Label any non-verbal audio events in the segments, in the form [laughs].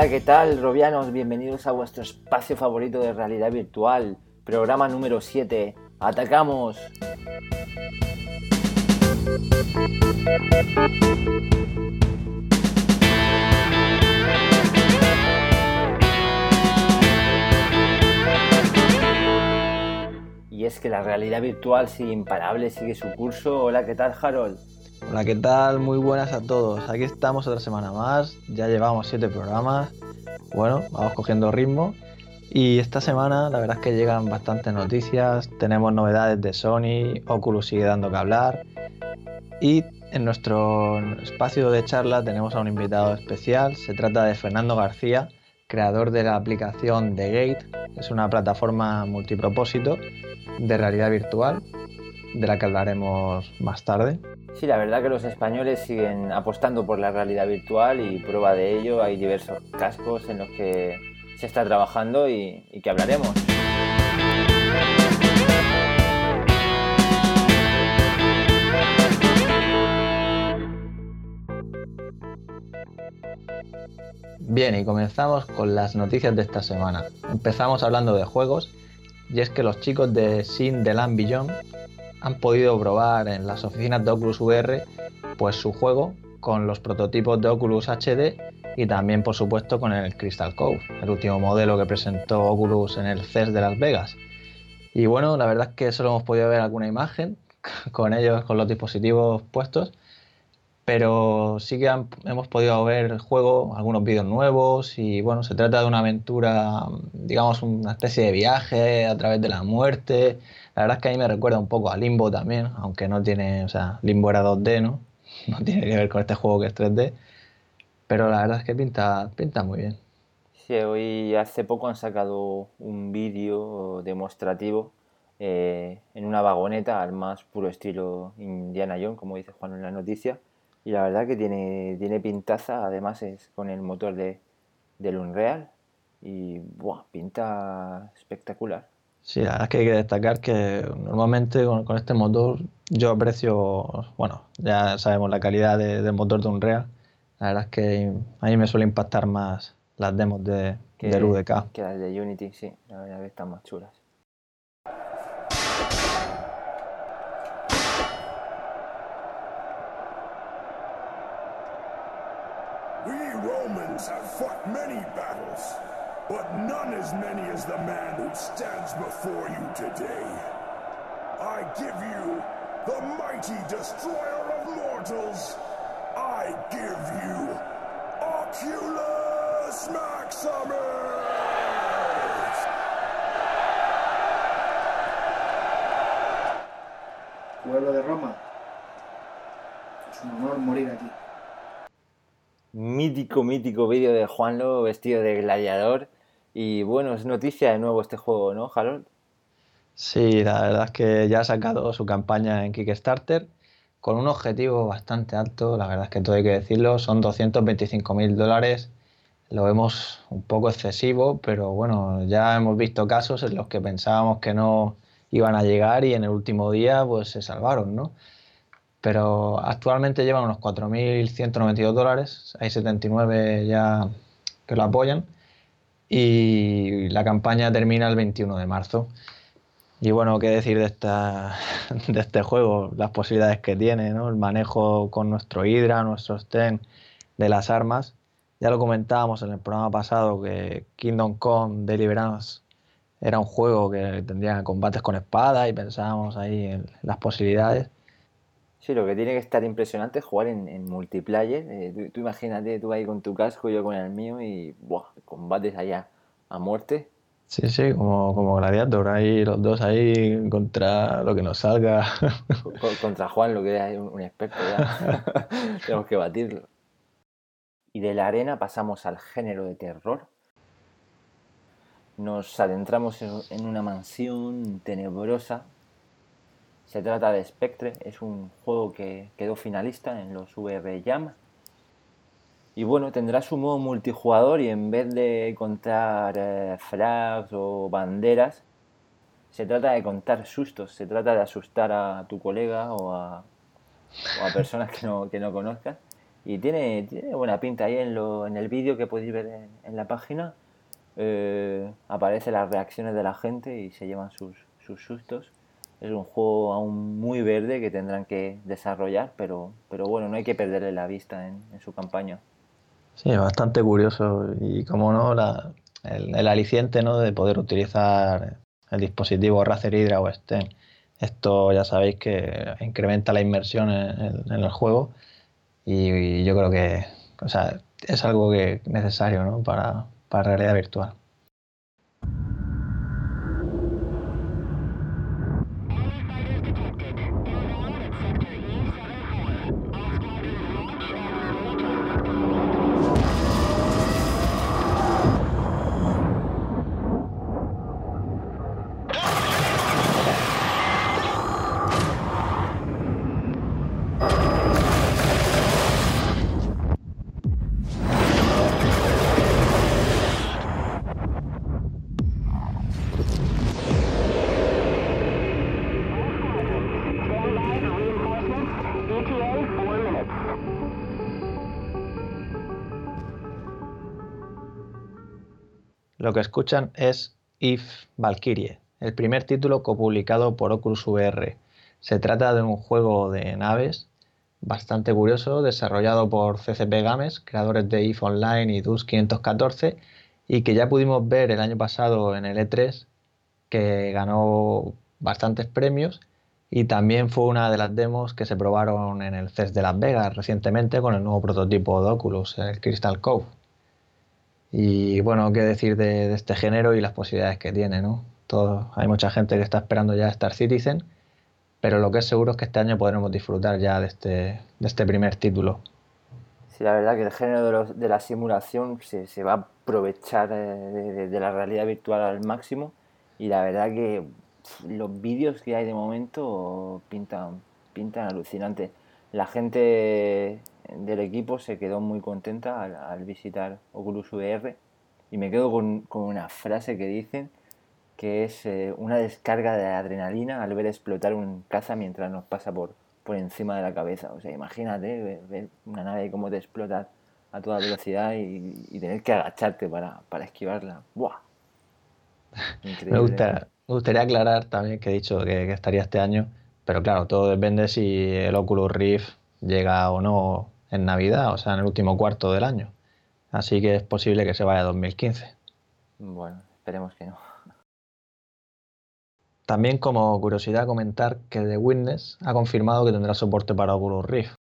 Hola, ¿qué tal, Robianos? Bienvenidos a vuestro espacio favorito de realidad virtual, programa número 7. ¡Atacamos! Y es que la realidad virtual sigue imparable, sigue su curso. Hola, ¿qué tal, Harold? Hola, ¿qué tal? Muy buenas a todos. Aquí estamos otra semana más. Ya llevamos siete programas. Bueno, vamos cogiendo ritmo. Y esta semana la verdad es que llegan bastantes noticias. Tenemos novedades de Sony, Oculus sigue dando que hablar. Y en nuestro espacio de charla tenemos a un invitado especial. Se trata de Fernando García, creador de la aplicación The Gate. Es una plataforma multipropósito de realidad virtual, de la que hablaremos más tarde. Sí, la verdad que los españoles siguen apostando por la realidad virtual y prueba de ello hay diversos cascos en los que se está trabajando y, y que hablaremos. Bien, y comenzamos con las noticias de esta semana. Empezamos hablando de juegos, y es que los chicos de Sin The Land Beyond han podido probar en las oficinas de Oculus VR pues su juego con los prototipos de Oculus HD y también por supuesto con el Crystal Cove, el último modelo que presentó Oculus en el CES de Las Vegas. Y bueno, la verdad es que solo hemos podido ver alguna imagen [laughs] con ellos, con los dispositivos puestos, pero sí que hemos podido ver el juego, algunos vídeos nuevos y bueno, se trata de una aventura, digamos, una especie de viaje a través de la muerte. La verdad es que a mí me recuerda un poco a Limbo también, aunque no tiene, o sea, Limbo era 2D, ¿no? [laughs] No tiene que ver con este juego que es 3D, pero la verdad es que pinta, pinta muy bien. Sí, hoy hace poco han sacado un vídeo demostrativo eh, en una vagoneta al más puro estilo Indiana Jones, como dice Juan en la noticia y la verdad que tiene, tiene pintaza, además es con el motor de, del Unreal y buah, pinta espectacular. Sí, la verdad es que hay que destacar que normalmente con, este motor yo aprecio, bueno, ya sabemos la calidad del motor de Unreal. La verdad es que a mí me suele impactar más las demos de, que, del UDK. Que las de Unity, sí, la verdad que están más chulas. We Romans have fought many battles, but none as many as the man who stands before you today. I give you the mighty destroyer of mortals. I give you Oculus Maximus! Pueblo de Roma. Es un honor morir aquí. Mítico, mítico vídeo de Juanlo vestido de gladiador. Y bueno, es noticia de nuevo este juego, ¿no, Harold? Sí, la verdad es que ya ha sacado su campaña en Kickstarter con un objetivo bastante alto, la verdad es que todo hay que decirlo, son 225 mil dólares. Lo vemos un poco excesivo, pero bueno, ya hemos visto casos en los que pensábamos que no iban a llegar y en el último día pues se salvaron, ¿no? pero actualmente llevan unos 4.192 dólares, hay 79 ya que lo apoyan y la campaña termina el 21 de marzo. Y bueno, qué decir de, esta, [laughs] de este juego, las posibilidades que tiene, ¿no? el manejo con nuestro Hydra, nuestro Sten de las armas. Ya lo comentábamos en el programa pasado que Kingdom Come Deliverance era un juego que tendría combates con espada y pensábamos ahí en las posibilidades. Sí, lo que tiene que estar impresionante es jugar en, en multiplayer. Eh, tú, tú, imagínate, tú ahí con tu casco, yo con el mío y buah, combates allá a muerte. Sí, sí, como, como Gladiator, ahí los dos ahí contra lo que nos salga. contra Juan, lo que es un, experto ya. [laughs] Tenemos que batirlo. Y de la arena pasamos al género de terror. Nos adentramos en, en una mansión tenebrosa se trata de Spectre, es un juego que quedó finalista en los VR Jam. Y bueno, tendrá su modo multijugador y en vez de contar eh, flags o banderas, se trata de contar sustos, se trata de asustar a tu colega o a, personas que no, que no conozcas. Y tiene, tiene buena pinta ahí en, lo, en el vídeo que podéis ver en, en la página. Eh, aparecen las reacciones de la gente y se llevan sus, sus sustos. Es un juego aún muy verde que tendrán que desarrollar, pero, pero bueno, no hay que perderle la vista en, su campaña. Sí, bastante curioso y como no, el, aliciente ¿no? de poder utilizar el dispositivo Razer Hydra o STEM. Esto ya sabéis que incrementa la inmersión en, en el juego y, y, yo creo que o sea, es algo que necesario ¿no? para, para realidad virtual. Escuchan es If Valkyrie, el primer título copublicado por Oculus VR. Se trata de un juego de naves bastante curioso, desarrollado por CCP Games, creadores de If Online y DUS 514, y que ya pudimos ver el año pasado en el E3, que ganó bastantes premios y también fue una de las demos que se probaron en el CES de Las Vegas recientemente con el nuevo prototipo de Oculus, el Crystal Cove. Y bueno, qué decir de, este género y las posibilidades que tiene, ¿no? Todo, hay mucha gente que está esperando ya Star Citizen, pero lo que es seguro es que este año podremos disfrutar ya de este, de este primer título. Sí, la verdad que el género de, la simulación se, se, va a aprovechar de, de, la realidad virtual al máximo y la verdad que los vídeos que hay de momento pintan, pintan alucinante. La gente del equipo se quedó muy contenta al, al visitar Oculus VR y me quedo con, con, una frase que dicen que es eh, una descarga de adrenalina al ver explotar un caza mientras nos pasa por, por encima de la cabeza. O sea, imagínate ver, ver una nave como te explota a toda velocidad y, y tener que agacharte para, para esquivarla. ¡Buah! [laughs] Increíble. Me, gusta, me gustaría aclarar también que he dicho que, que estaría este año, pero claro, todo depende si el Oculus Rift llega o no en Navidad, o sea, en el último cuarto del año. Así que es posible que se vaya a 2015. Bueno, esperemos que no. También como curiosidad comentar que The Witness ha confirmado que tendrá soporte para Oculus Rift.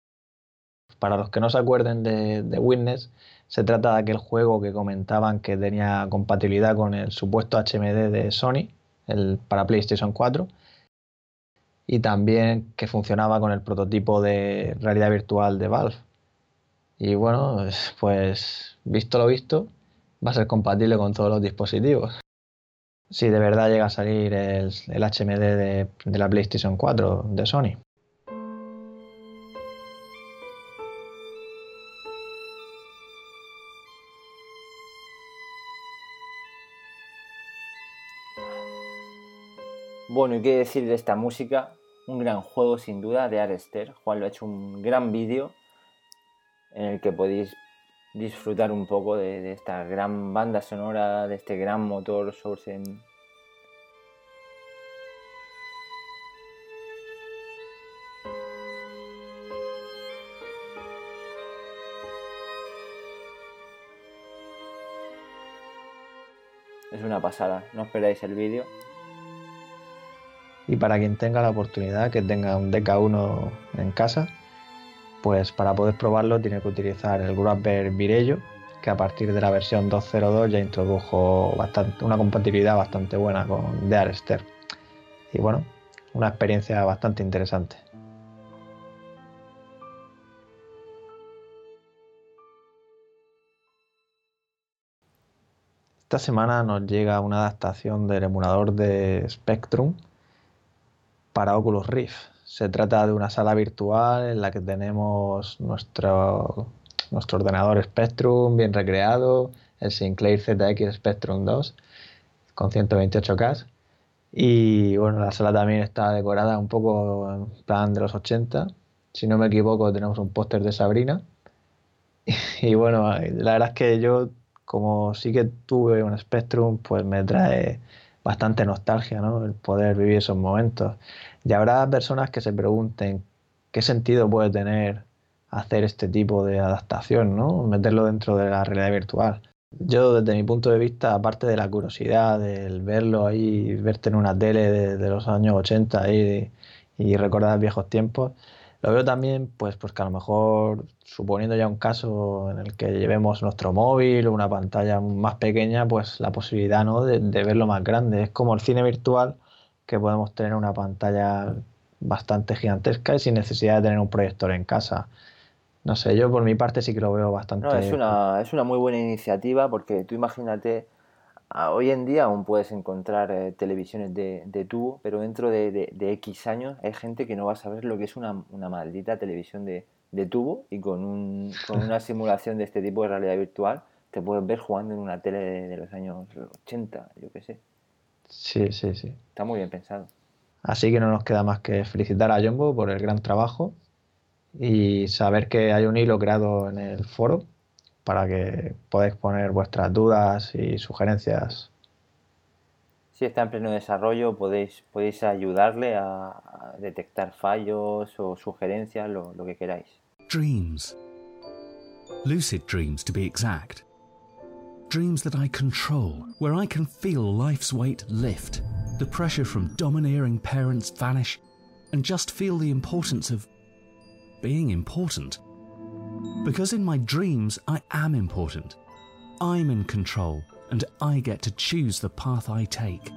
Para los que no se acuerden de The Witness, se trata de aquel juego que comentaban que tenía compatibilidad con el supuesto HMD de Sony, el para PlayStation 4, y también que funcionaba con el prototipo de realidad virtual de Valve. Y bueno, pues visto lo visto, va a ser compatible con todos los dispositivos. Si de verdad llega a salir el, el HMD de, de la PlayStation 4 de Sony. Bueno, y qué decir de esta música, un gran juego sin duda de Arester. Juan lo ha hecho un gran vídeo en el que podéis disfrutar un poco de, esta gran banda sonora, de este gran motor Source. Es una pasada, no esperáis el vídeo. Y para quien tenga la oportunidad, que tenga un DK1 en casa, pues para poder probarlo tiene que utilizar el Grabber Virello, que a partir de la versión 2.02 ya introdujo bastante, una compatibilidad bastante buena con Dearester. Y bueno, una experiencia bastante interesante. Esta semana nos llega una adaptación del emulador de Spectrum para Oculus Rift. Se trata de una sala virtual en la que tenemos nuestro, nuestro ordenador Spectrum bien recreado, el Sinclair ZX Spectrum 2 con 128K. Y bueno, la sala también está decorada un poco en plan de los 80. Si no me equivoco, tenemos un póster de Sabrina [laughs] Y bueno, la verdad es que yo, como sí que tuve un Spectrum, pues me trae bastante nostalgia, ¿no? El poder vivir esos momentos. Y habrá personas que se pregunten qué sentido puede tener hacer este tipo de adaptación, ¿no? Meterlo dentro de la realidad virtual. Yo, desde mi punto de vista, aparte de la curiosidad, del verlo ahí, verte en una tele de, los años 80 y, y recordar viejos tiempos, lo veo también, pues, pues que a lo mejor, suponiendo ya un caso en el que llevemos nuestro móvil o una pantalla más pequeña, pues la posibilidad ¿no? de, de verlo más grande. Es como el cine virtual, que podemos tener una pantalla bastante gigantesca y sin necesidad de tener un proyector en casa. No sé, yo por mi parte sí que lo veo bastante. No, es una, es una muy buena iniciativa porque tú imagínate, hoy en día aún puedes encontrar eh, televisiones de, de, tubo, pero dentro de, de, X años hay gente que no va a saber lo que es una, una maldita televisión de, tubo y con, un, [laughs] con una simulación de este tipo de realidad virtual te puedes ver jugando en una tele de, los años 80, yo qué sé. Sí, sí, sí. Está muy bien pensado. Así que no nos queda más que felicitar a Jumbo por el gran trabajo y saber que hay un hilo creado en el foro para que podáis poner vuestras dudas y sugerencias. Si está en pleno desarrollo, podéis, podéis ayudarle a, detectar fallos o sugerencias, lo, lo que queráis. Dreams. Lucid dreams, to be exact. Dreams that I control, where I can feel life's weight lift, the pressure from domineering parents vanish, and just feel the importance of being important. Because in my dreams, I am important. I'm in control, and I get to choose the path I take.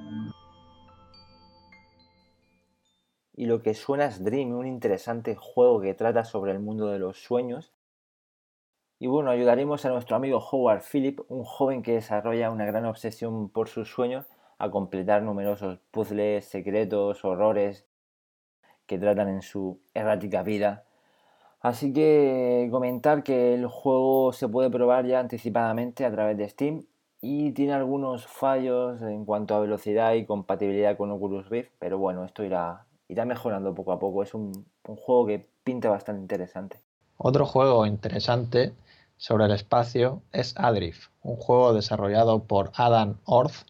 Y lo que suena es Dream, un interesante juego que trata sobre el mundo de los sueños. Y bueno, ayudaremos a nuestro amigo Howard Phillip, un joven que desarrolla una gran obsesión por sus sueños, a completar numerosos puzzles, secretos, horrores que tratan en su errática vida Así que comentar que el juego se puede probar ya anticipadamente a través de Steam y tiene algunos fallos en cuanto a velocidad y compatibilidad con Oculus Rift, pero bueno, esto irá, irá mejorando poco a poco. Es un, juego que pinta bastante interesante. Otro juego interesante sobre el espacio es Adrift, un juego desarrollado por Adam Orth.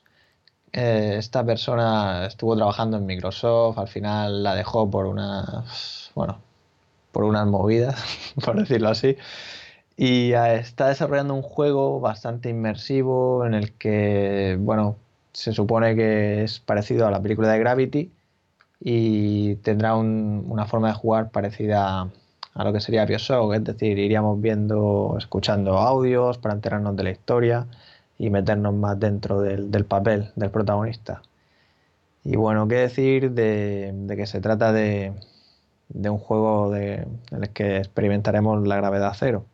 Eh, esta persona estuvo trabajando en Microsoft, al final la dejó por una, bueno, por unas movidas, [laughs] por decirlo así. Y está desarrollando un juego bastante inmersivo en el que, bueno, se supone que es parecido a la película de Gravity y tendrá una forma de jugar parecida a lo que sería Bioshock, es decir, iríamos viendo, escuchando audios para enterarnos de la historia y meternos más dentro del, papel del protagonista. Y bueno, qué decir de que se trata de, de un juego de, en el que experimentaremos la gravedad cero.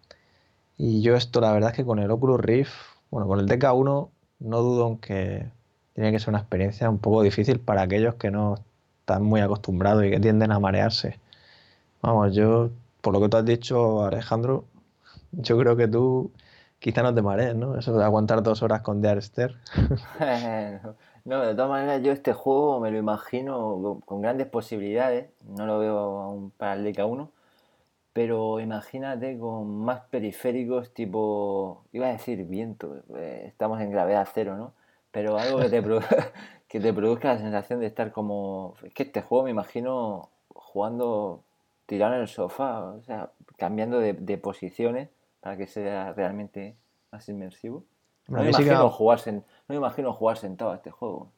Y yo esto la verdad es que con el Oculus Rift, bueno, con el DK1 no dudo en que tiene que ser una experiencia un poco difícil para aquellos que no están muy acostumbrados y que tienden a marearse. Vamos, yo, por lo que tú has dicho, Alejandro, yo creo que tú quizá no te marees, ¿no? Eso de aguantar dos horas con The [laughs] [laughs] No, de todas maneras yo este juego me lo imagino con grandes posibilidades, no lo veo aún para el DK1, pero imagínate con más periféricos tipo, iba a decir viento, eh, estamos en gravedad cero, ¿no? Pero algo que te, [laughs] [laughs] que te produzca la sensación de estar como... Es que este juego me imagino jugando tirado en el sofá, o sea, cambiando de, de posiciones para que sea realmente más inmersivo. No me, imagino jugar no me imagino jugar sentado a este juego.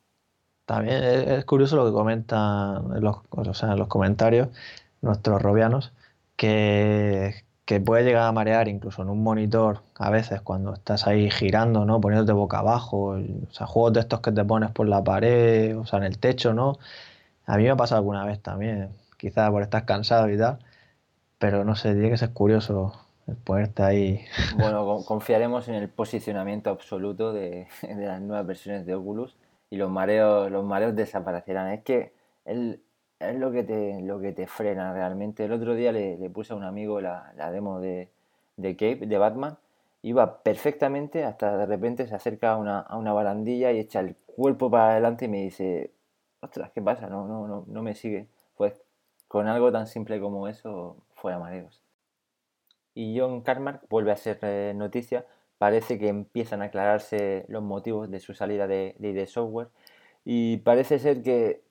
También es, curioso lo que comentan en los, en los comentarios nuestros robianos, que, que, puede llegar a marear incluso en un monitor a veces cuando estás ahí girando, ¿no? Poniéndote boca abajo, o sea, juegos de estos que te pones por la pared, o sea, en el techo, ¿no? A mí me ha pasado alguna vez también, quizás por estar cansado y tal, pero no sé, tiene que ser curioso ponerte ahí. [laughs] Bueno, confiaremos en el posicionamiento absoluto [laughs] de, las nuevas versiones de Oculus y los mareos, los mareos desaparecerán. Es que es lo que te, lo que te frena realmente. El otro día le, puse a un amigo la, demo de, de Cape, de Batman. Iba perfectamente hasta de repente se acerca a una, a una barandilla y echa el cuerpo para adelante y me dice, ostras, ¿qué pasa? No, no, no, no me sigue. Pues con algo tan simple como eso, fuera mareos. Y John Carmack vuelve a ser eh, noticia. Parece que empiezan a aclararse los motivos de su salida de, ID Software y parece ser que,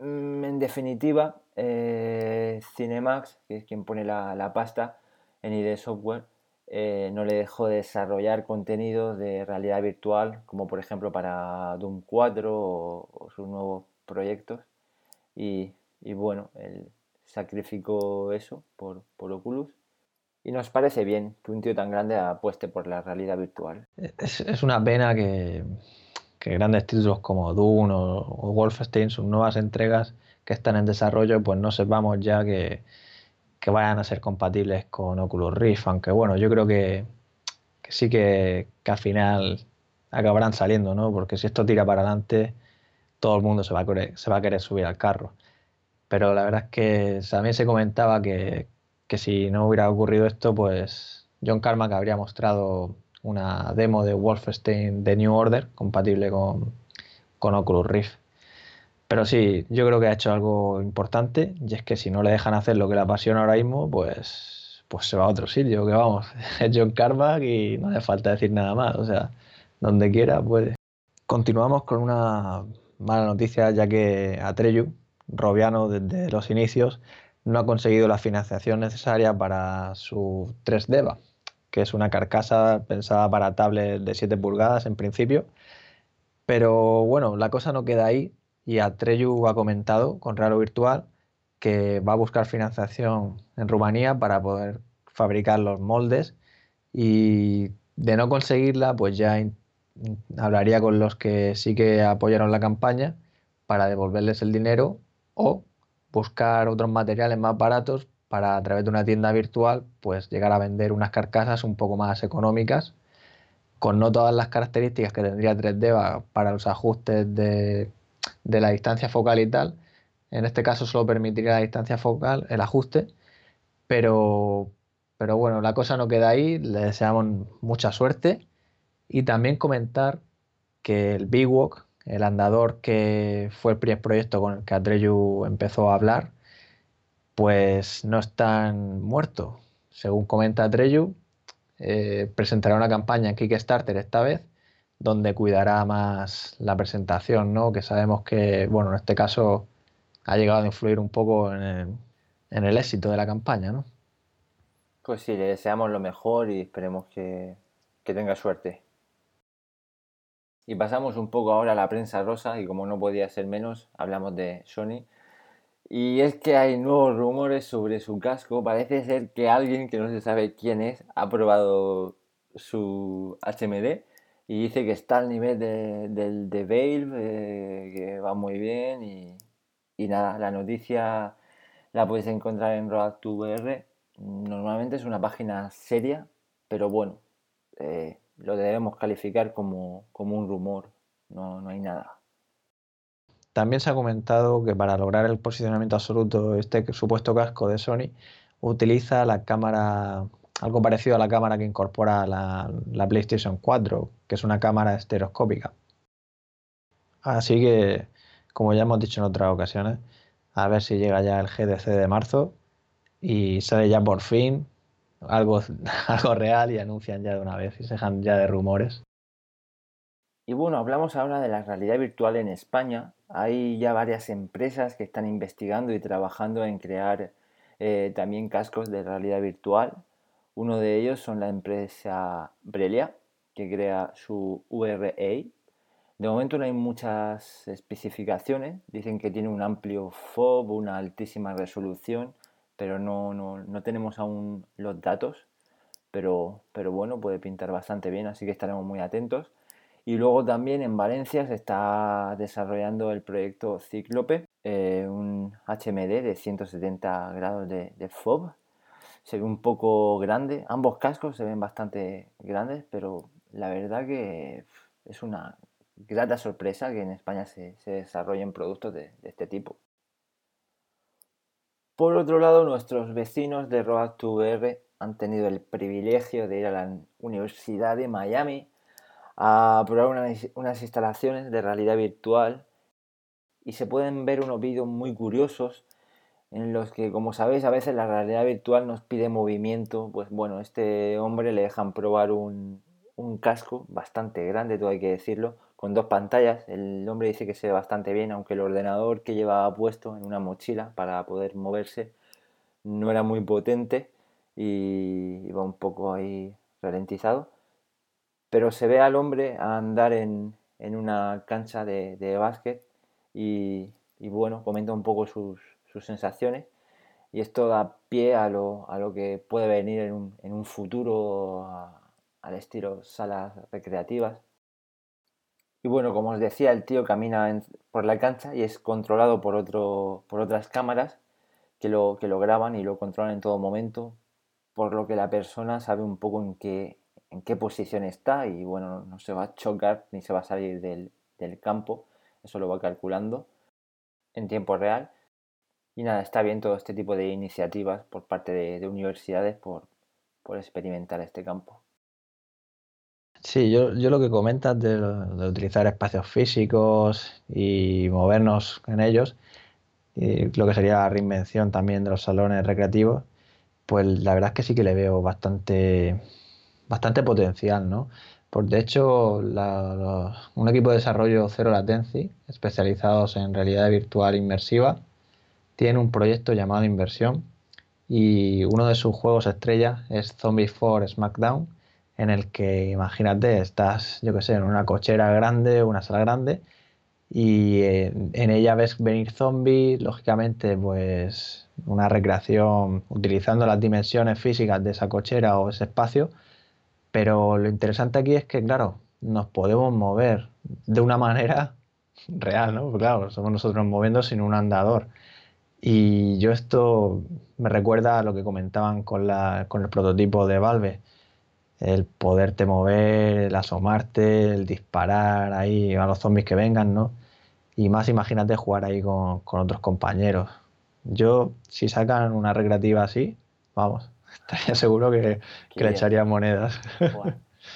mm, en definitiva, eh, Cinemax, que es quien pone la, pasta en ID Software, eh, no le dejó desarrollar contenido de realidad virtual, como por ejemplo para Doom 4 o, sus nuevos proyectos. Y, bueno, él sacrificó eso por Oculus. Y nos parece bien que un tío tan grande apueste por la realidad virtual. Es, una pena que, grandes títulos como Doom o Wolfenstein, sus nuevas entregas, que están en desarrollo, pues no sepamos ya que, vayan a ser compatibles con Oculus Rift, aunque bueno, yo creo que, sí que, al final acabarán saliendo, ¿no? Porque si esto tira para adelante, todo el mundo se va a querer subir al carro. Pero la verdad es que también se comentaba que, si no hubiera ocurrido esto, pues John Carmack habría mostrado una demo de Wolfenstein The New Order compatible con, con Oculus Rift. Pero sí, yo creo que ha hecho algo importante y es que si no le dejan hacer lo que le apasiona ahora mismo, pues, pues se va a otro sitio, que vamos, [laughs] es John Carmack y no hace falta decir nada más, o sea, donde quiera puede. Continuamos con una mala noticia ya que Atreyu, Robiano desde los inicios, no ha conseguido la financiación necesaria para su 3DEVA, que es una carcasa pensada para tablets de 7 pulgadas en principio. Pero bueno, la cosa no queda ahí y Atreyu ha comentado con Raro Virtual que va a buscar financiación en Rumanía para poder fabricar los moldes y de no conseguirla pues ya hablaría con los que sí que apoyaron la campaña para devolverles el dinero o buscar otros materiales más baratos para a través de una tienda virtual pues llegar a vender unas carcasas un poco más económicas con no todas las características que tendría 3D para los ajustes de de la distancia focal y tal. En este caso solo permitiría la distancia focal, el ajuste, pero, pero bueno, la cosa no queda ahí, le deseamos mucha suerte y también comentar que el Walk, el andador que fue el primer proyecto con el que Atreyu empezó a hablar, pues no están muerto. Según comenta Atreyu, eh, presentará una campaña en Kickstarter esta vez donde cuidará más la presentación, ¿no? Que sabemos que, bueno, en este caso ha llegado a influir un poco en el, éxito de la campaña, ¿no? Pues sí, le deseamos lo mejor y esperemos que tenga suerte. Y pasamos un poco ahora a la prensa rosa y como no podía ser menos, hablamos de Sony. Y es que hay nuevos rumores sobre su casco. Parece ser que alguien que no se sabe quién es ha probado su HMD y dice que está al nivel de, del de Valve, eh, que va muy bien y, y, nada, la noticia la puedes encontrar en Road2VR. Normalmente es una página seria, pero bueno, eh, lo debemos calificar como, como un rumor, no, no hay nada. También se ha comentado que para lograr el posicionamiento absoluto, este supuesto casco de Sony utiliza la cámara algo parecido a la cámara que incorpora la, PlayStation 4, que es una cámara estereoscópica. Así que, como ya hemos dicho en otras ocasiones, a ver si llega ya el GDC de marzo y sale ya por fin algo, [laughs] algo real y anuncian ya de una vez y se dejan ya de rumores. Y bueno, hablamos ahora de la realidad virtual en España. Hay ya varias empresas que están investigando y trabajando en crear eh, también cascos de realidad virtual. Uno de ellos son la empresa Brelia, que crea su VRA. De momento no hay muchas especificaciones. Dicen que tiene un amplio FOB, una altísima resolución, pero no, no, tenemos aún los datos. Pero, pero bueno, puede pintar bastante bien, así que estaremos muy atentos. Y luego también en Valencia se está desarrollando el proyecto Cíclope, eh, un HMD de 170 grados de, de FOB, se ve un poco grande. Ambos cascos se ven bastante grandes, pero la verdad que es una grata sorpresa que en España se, desarrollen productos de, este tipo. Por otro lado, nuestros vecinos de Road2VR han tenido el privilegio de ir a la Universidad de Miami a probar unas instalaciones de realidad virtual y se pueden ver unos vídeos muy curiosos en los que, como sabéis, a veces la realidad virtual nos pide movimiento. Pues bueno, este hombre le dejan probar un, un casco bastante grande, todo hay que decirlo, con dos pantallas. El hombre dice que se ve bastante bien, aunque el ordenador que llevaba puesto en una mochila para poder moverse no era muy potente y iba un poco ahí ralentizado. Pero se ve al hombre andar en, en una cancha de, de básquet y, bueno, comenta un poco sus, sus, sensaciones y esto da pie a lo, a lo que puede venir en un, en un futuro a, al estilo salas recreativas. Y bueno, como os decía, el tío camina por la cancha y es controlado por, otro, por otras cámaras que lo, que lo graban y lo controlan en todo momento, por lo que la persona sabe un poco en qué, en qué posición está y bueno, no se va a chocar ni se va a salir del, del campo, eso lo va calculando en tiempo real. Y nada, está bien todo este tipo de iniciativas por parte de, de universidades por, por, experimentar este campo. Sí, yo, yo lo que comentas de, utilizar espacios físicos y movernos en ellos, y lo que sería la reinvención también de los salones recreativos, pues la verdad es que sí que le veo bastante, bastante potencial, ¿no? Por, de hecho, un equipo de desarrollo Zero Latency, especializados en realidad virtual inmersiva, tiene un proyecto llamado Inversión y uno de sus juegos estrella es Zombie 4 SmackDown, en el que imagínate, estás, yo que sé, en una cochera grande, una sala grande, y en, en ella ves venir zombies, lógicamente, pues una recreación utilizando las dimensiones físicas de esa cochera o ese espacio pero lo interesante aquí es que, claro, nos podemos mover de una manera [laughs] real, ¿no? Porque, claro, somos nosotros moviendo sin un andador. Y yo esto me recuerda a lo que comentaban con, la, con el prototipo de Valve. El poderte mover, el asomarte, el disparar ahí a los zombies que vengan, ¿no? Y más imagínate jugar ahí con, con otros compañeros. Yo, si sacan una recreativa así, vamos, [laughs] estaría seguro que, que le echaría monedas. [laughs]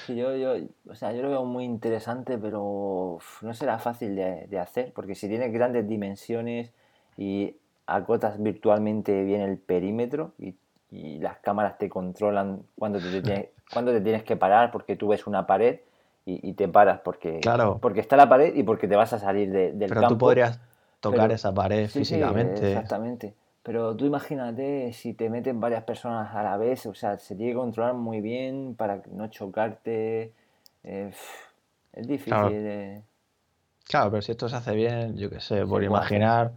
Sí, yo, yo, o sea, yo lo veo muy interesante, pero no será fácil de, de, hacer, porque si tienes grandes dimensiones y acotas virtualmente bien el perímetro y, y las cámaras te controlan cuando te, [laughs] te, cuando te tienes que parar, porque tú ves una pared y, y te paras porque, claro. porque está la pared y porque te vas a salir de, del pero campo. tú podrías tocar Pero- esa pared Sí, sí, físicamente. exactamente. Pero tú imagínate si te meten varias personas a la vez, o sea, se tiene que controlar muy bien para no chocarte. eh, es difícil. Claro. eh. Claro, pero si esto se hace bien, yo qué sé, por imaginar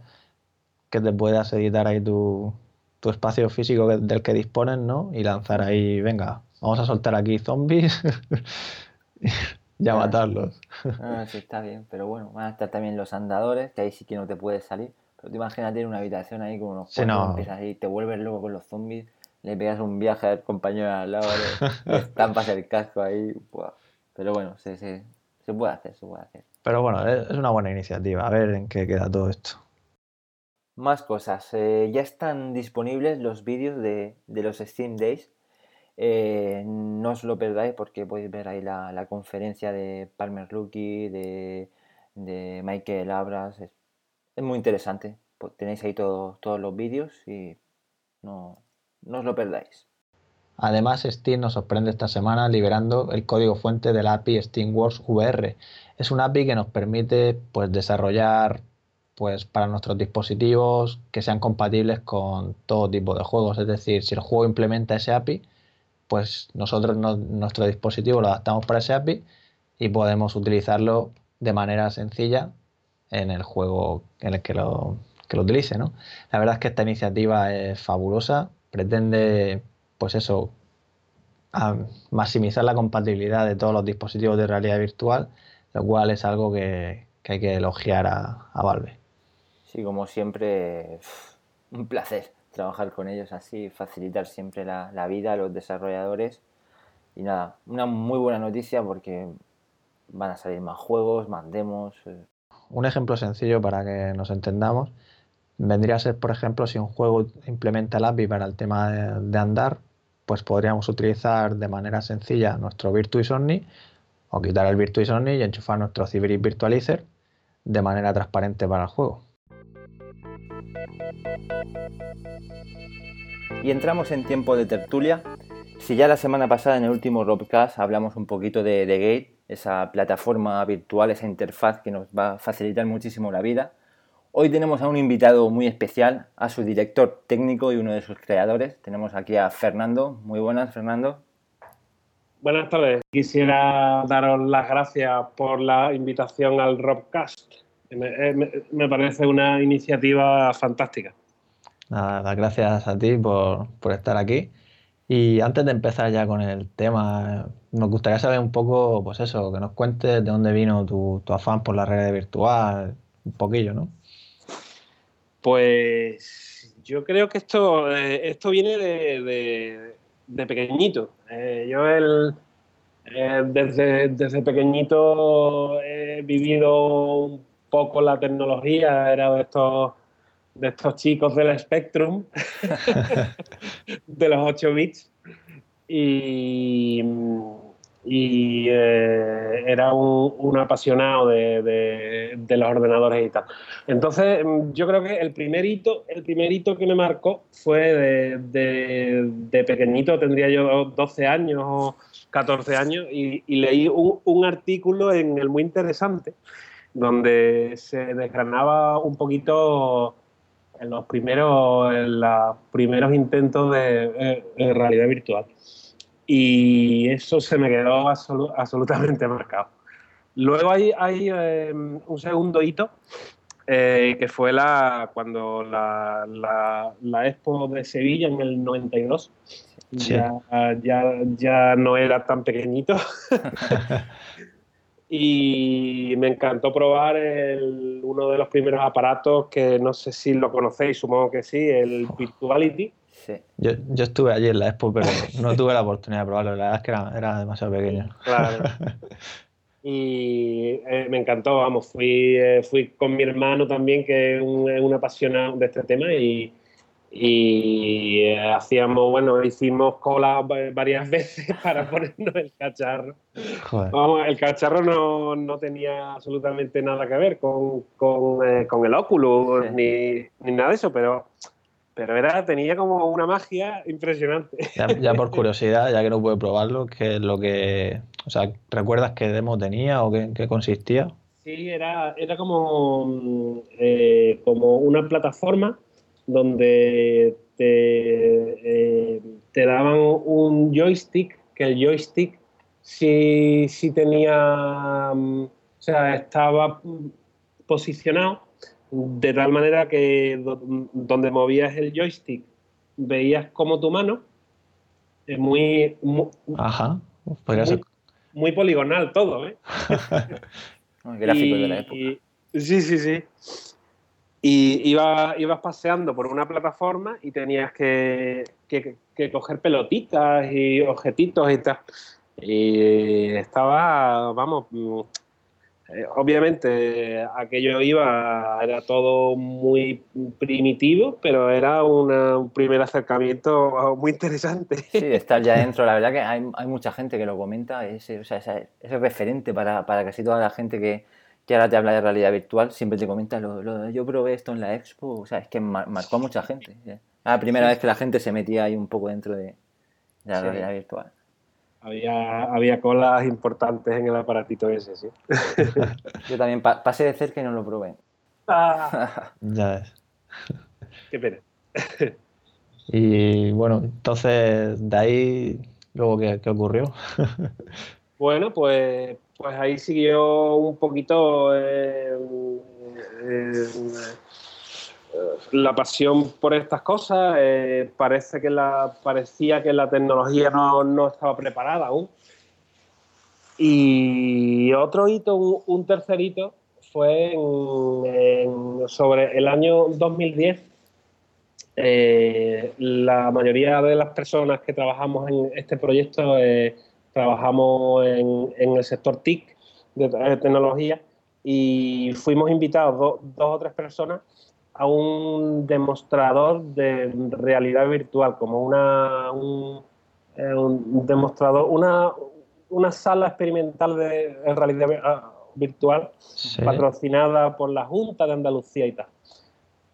que te puedas editar ahí tu, tu espacio físico del que dispones, ¿no? Y lanzar ahí, venga, vamos a soltar aquí zombies [laughs] y a Ah. matarlos. Ah, sí, está bien, pero bueno, van a estar también los andadores, que ahí sí que no te puedes salir. Pero tú imagínate en una habitación ahí con unos Sí, cuantos, no. empiezas ahí, te vuelves loco con los zombies, le pegas un viaje al compañero de al lado, le, [laughs] le estampas el casco ahí. buah. Pero bueno, se, puede hacer, se puede hacer. Pero bueno, es es una buena iniciativa. A ver en qué queda todo esto. Más cosas. eh, ya están disponibles los vídeos de, de los Steam Days. Eh, no os lo perdáis porque podéis ver ahí la, la conferencia de Palmer Luckey, de, de Michael Abras. Es, es muy interesante. Tenéis ahí todo- todos los vídeos y no, no os lo perdáis. Además, Steam nos sorprende esta semana liberando el código fuente de la API SteamWorks VR. Es una API que nos permite pues, desarrollar pues, para nuestros dispositivos que sean compatibles con todo tipo de juegos. Es decir, si el juego implementa ese API, pues nosotros no- nuestro dispositivo lo adaptamos para ese API y podemos utilizarlo de manera sencilla en el juego en el que lo, que lo utilice. ¿no? La verdad es que esta iniciativa es fabulosa, pretende pues eso, maximizar la compatibilidad de todos los dispositivos de realidad virtual, lo cual es algo que, que hay que elogiar a, a Valve. Sí, como siempre, un placer trabajar con ellos así, facilitar siempre la, la vida a los desarrolladores. Y nada, una muy buena noticia porque van a salir más juegos, más demos. eh, Un ejemplo sencillo para que nos entendamos vendría a ser, por ejemplo, si un juego implementa el API para el tema de, andar, pues podríamos utilizar de manera sencilla nuestro Virtuis Omni o quitar el Virtuis Omni y enchufar nuestro Cybrid Virtualizer de manera transparente para el juego. Y entramos en tiempo de tertulia. Si ya la semana pasada en el último Robcast hablamos un poquito de, de Gate, esa plataforma virtual, esa interfaz que nos va a facilitar muchísimo la vida, hoy tenemos a un invitado muy especial, a su director técnico y uno de sus creadores. Tenemos aquí a Fernando. Muy buenas, Fernando. Buenas tardes. Quisiera daros las gracias por la invitación al Robcast. Me, eh, me- me parece una iniciativa fantástica. Nada, gracias a ti por, por estar aquí. Y antes de empezar ya con el tema, nos gustaría saber un poco, pues eso, que nos cuentes de dónde vino tu, tu afán por la red virtual, un poquillo, ¿no? Pues yo creo que esto, eh, esto viene de, de- de pequeñito. Eh, yo el, eh, desde, desde pequeñito he vivido un poco la tecnología, era de estos, de estos chicos del Spectrum, [laughs] de los 8 bits. Y, y, eh, era un, un apasionado de, de- de los ordenadores y tal. Entonces, mm, yo creo que el primer hito, el primer hito que me marcó fue de, de- de pequeñito, tendría yo 12 años o 14 años, y, y leí un, un artículo en el muy interesante, donde se desgranaba un poquito en los primeros, en los primeros intentos de, eh, de realidad virtual. Y eso se me quedó absolu- absolutamente [laughs] marcado. Luego hay, hay eh, un segundo hito eh, que fue la cuando la, la- la Expo de Sevilla en el 92. Sí. Ya, ya, ya no era tan pequeñito. [laughs] y me encantó probar el- uno de los primeros aparatos que no sé si lo conocéis, supongo que sí, el Virtuality. Sí. Yo, yo estuve allí en la expo, pero [laughs] no tuve la oportunidad de probarlo. La verdad es que era, era demasiado pequeño. Claro. [laughs] Y eh, me encantó, vamos, fui, eh, fui con mi hermano también, que es un, es un apasionado de este tema, y, y eh, hacíamos, bueno, hicimos cola va- varias [laughs] veces para ponernos el cacharro. Joder. Vamos, el cacharro no, no tenía absolutamente nada que ver con, con, eh, con el Oculus Sí. ni, ni nada de eso, pero, pero era, tenía como una magia impresionante. Ya, ya por [laughs] curiosidad, ya que no pude probarlo, ¿qué es lo que. O sea, ¿recuerdas qué demo tenía o qué, qué consistía? Sí, era, era como, mm, eh, como una plataforma donde te, eh, te daban un joystick, que el joystick sí, sí tenía, mm, o sea, estaba posicionado de tal manera que do- donde movías el joystick veías como tu mano, es muy, muy, Ajá. Podría ser. muy poligonal todo, ¿eh? [laughs] Gráfico de la época. y- sí, sí, sí. Y iba, ibas paseando por una plataforma y tenías que, que- que coger pelotitas y objetitos y tal. Y estaba, vamos, mm, eh, obviamente aquello iba, era todo muy primitivo, pero era una- un primer acercamiento muy interesante. Sí, [laughs] estar ya dentro, la verdad que hay, hay mucha gente que lo comenta, es, o sea, es, es referente para, para casi toda la gente que, que ahora te habla de realidad virtual, siempre te comenta, lo, lo- yo probé esto en la expo, o sea, es que mar- marcó a mucha gente. Era la primera vez que la gente se metía ahí un poco dentro de, de la Sí. realidad virtual. Había, había colas importantes en el aparatito ese, sí. [laughs] Yo también pa- pasé de cerca y no lo probé. Ah, [laughs] Ya ves. qué pena. Y bueno, entonces, de ahí, luego, ¿qué, qué ocurrió? Bueno, pues, pues ahí siguió un poquito eh, eh, la pasión por estas cosas. eh, parece que la, parecía que la tecnología no, no estaba preparada aún. Y otro hito, un, un tercer hito, fue en- sobre el año 2010. Eh, la mayoría de las personas que trabajamos en este proyecto trabajamos en, en el sector TIC de, de tecnología y fuimos invitados do- dos o tres personas a un demostrador de realidad virtual, como una, un, eh, un demostrador, una, una sala experimental de realidad ah, virtual Sí. patrocinada por la Junta de Andalucía y tal.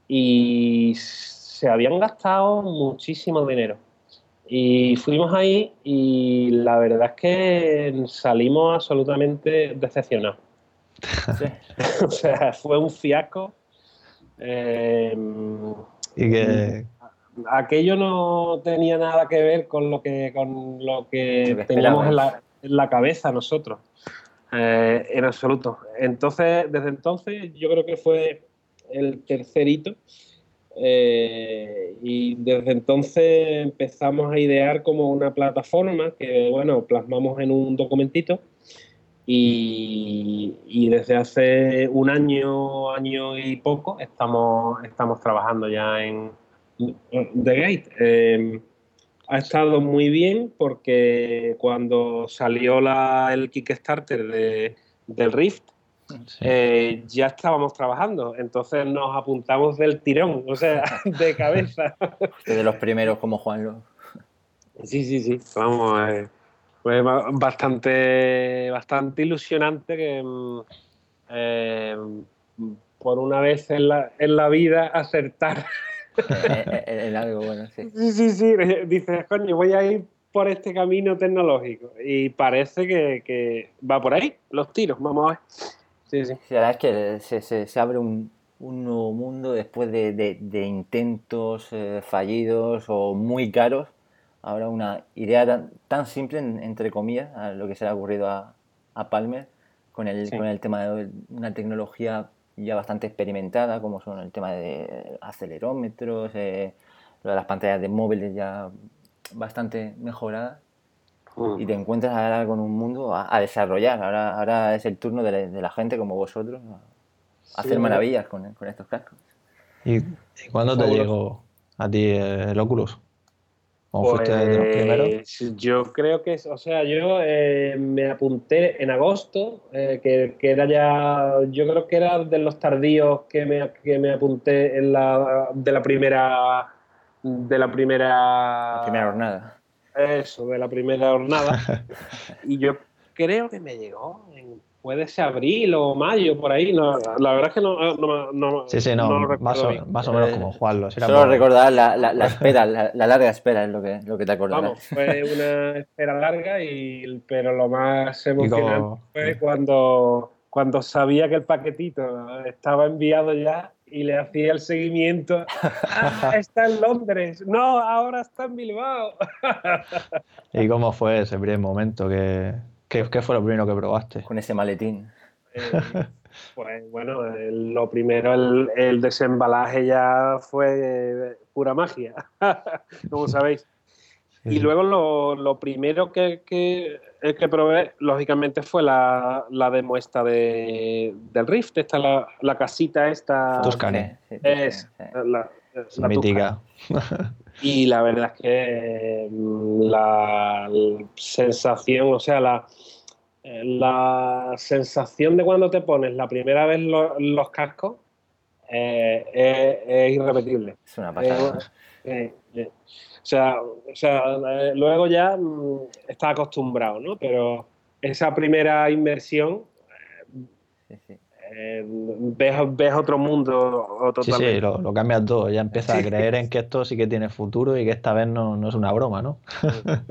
y se habían gastado muchísimo dinero. Y fuimos ahí y la verdad es que salimos absolutamente decepcionados. [laughs] o sea, fue un fiasco. Eh, y que aquello no tenía nada que ver con lo que con lo que teníamos en la, en la, cabeza nosotros. Eh, en absoluto. Entonces desde entonces yo creo que fue el tercer hito eh, y desde entonces empezamos a idear como una plataforma que, bueno, plasmamos en un documentito y, desde hace un año, año y poco estamos, estamos trabajando ya en The Gate. Em, ha estado muy bien porque cuando salió la, el Kickstarter de, del Rift, eh, ya estábamos trabajando, entonces nos apuntamos del tirón, o sea, [laughs] de cabeza. de los primeros como Juanlo. Sí, sí, sí, vamos, eh, fue bastante, bastante ilusionante que mm, eh, por una vez en la, en la vida acertar. [laughs] en, algo bueno, sí. Sí, sí, sí, dices, coño, voy a ir por este camino tecnológico y parece que, que va por ahí, los tiros, vamos a ver. Sí, sí. La verdad es que se, se, se abre un, un, nuevo mundo después de, de, de intentos eh, fallidos o muy caros. Ahora una idea tan, tan simple, entre comillas, a lo que se le ha ocurrido a, a Palmer con el, sí. con el tema de una tecnología ya bastante experimentada, como son el tema de acelerómetros, eh, lo de las pantallas de móviles ya bastante mejoradas y te encuentras ahora con un mundo a, a desarrollar. Ahora, ahora es el turno de la, de la gente como vosotros a hacer sí, maravillas con, con, estos cascos. ¿Y, y cuándo te llegó a ti el Oculus? ¿O pues, fuiste de los primeros? Yo creo que, o sea, yo eh, me apunté en agosto, eh, que, que, era ya, yo creo que era de los tardíos que me, que me apunté en la, de la primera, de la primera... La primera jornada eso, de la primera jornada. [laughs] y yo creo que me llegó en, puede ser abril o mayo, por ahí. No, la verdad es que no. no, no sí, sí, no, no más, o, más, o, menos como Juanlo. Si Solo por... recordar la, la, la [laughs] espera, la, la, larga espera es lo que, lo que te acordarás. Vamos, fue una espera larga, y, pero lo más emocionante como... fue cuando, cuando sabía que el paquetito estaba enviado ya y le hacía el seguimiento. [laughs] Ah, está en Londres. No, ahora está en Bilbao. ¿Y cómo fue ese primer momento? ¿Qué, qué, qué fue lo primero que probaste? Con ese maletín. Eh, pues bueno, lo primero, el, el, desembalaje ya fue pura magia, [laughs] como sabéis. Sí. Y luego lo, lo primero que, que, que, probé, lógicamente, fue la, la demo esta de, del Rift, esta, la, la casita esta. Tuscane. Sí, es la, la mítica. [laughs] Y la verdad es que la, sensación, o sea, la, la sensación de cuando te pones la primera vez lo, los cascos eh, es, es, irrepetible. Es una pasada. Eh, eh, o sea, o sea eh, luego ya mmm, está acostumbrado, ¿no? Pero esa primera inmersión, sí, sí. Eh, ves, ves, otro mundo totalmente. Sí, sí, lo, lo cambias todo. Ya empiezas sí. a creer en que esto sí que tiene futuro y que esta vez no, no es una broma, ¿no? [laughs]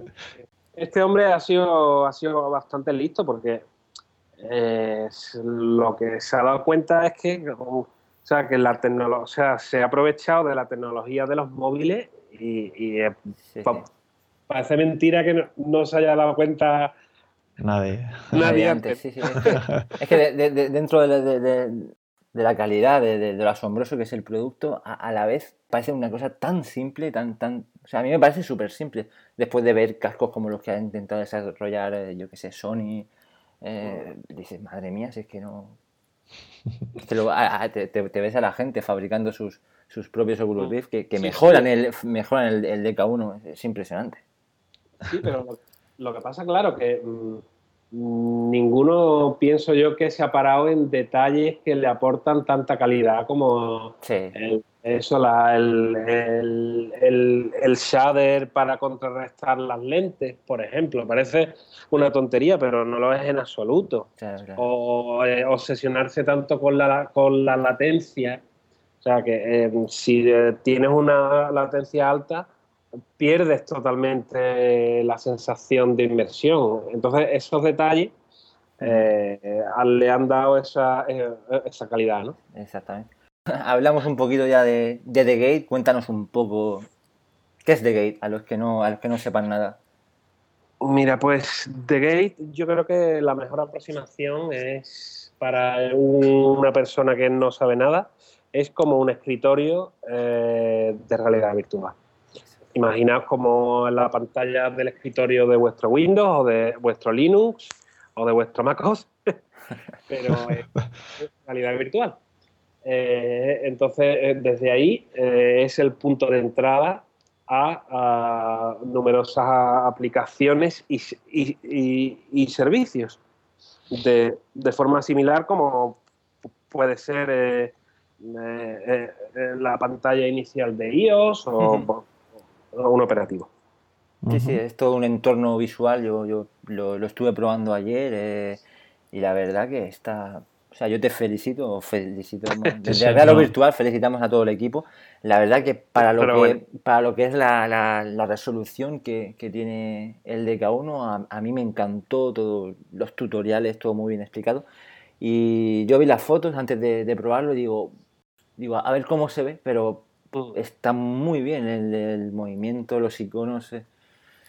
este hombre ha sido, ha sido bastante listo porque eh, lo que se ha dado cuenta es que, o sea, que la tecnología, o sea, se ha aprovechado de la tecnología de los móviles y, y eh, sí, pa parece mentira que no, no, se haya dado cuenta nadie, nadie antes. Sí, es que, es que de, de, dentro de, de, la calidad, de, lo asombroso que es el producto, a, a, la vez parece una cosa tan simple, tan, tan, o sea, a mí me parece súper simple. Después de ver cascos como los que ha intentado desarrollar, eh, yo que sé, Sony, eh, dices, madre mía, si es que no... Es que lo, a, te, te, ves a la gente fabricando sus, sus propios Oculus Rift que, que sí, mejoran, sí. El, mejoran el, el DK1, es impresionante. Sí, pero lo, lo que pasa, claro, que mmm, ninguno pienso yo que se ha parado en detalles que le aportan tanta calidad como sí. el, eso, la, el, el, shader para contrarrestar las lentes, por ejemplo. Parece una tontería, pero no lo es en absoluto. Claro, claro. O eh, obsesionarse tanto con la, con la latencia sea que eh, si eh, tienes una latencia alta, pierdes totalmente la sensación de inmersión. Entonces, esos detalles eh, le han dado esa, esa calidad, ¿no? Exactamente. [laughs] Hablamos un poquito ya de, de The Gate. Cuéntanos un poco qué es The Gate a los que no, a los que no sepan nada. Mira, pues The Gate, yo creo que la mejor aproximación es para una persona que no sabe nada, es como un escritorio eh, de realidad virtual. Imaginaos como la pantalla del escritorio de vuestro Windows o de vuestro Linux o de vuestro MacOS, [laughs] pero es realidad virtual. Eh, entonces, eh, desde ahí es el punto de entrada a, a numerosas aplicaciones y, y, y servicios. De, de, forma similar como puede ser eh, eh, la pantalla inicial de iOS o, uh -huh. o un operativo. Sí, sí, es todo un entorno visual. Yo, yo lo, lo estuve probando ayer eh, y la verdad que está. O sea, yo te felicito, felicito. [laughs] Desde lo virtual felicitamos a todo el equipo. La verdad que para lo, que, bueno. para lo que es la, la, la resolución que, que, tiene el DK1, a, a, mí me encantó todos los tutoriales, todo muy bien explicado. Y yo vi las fotos antes de, de probarlo y digo, digo, a ver cómo se ve, pero está muy bien el, el movimiento, los iconos. Eh.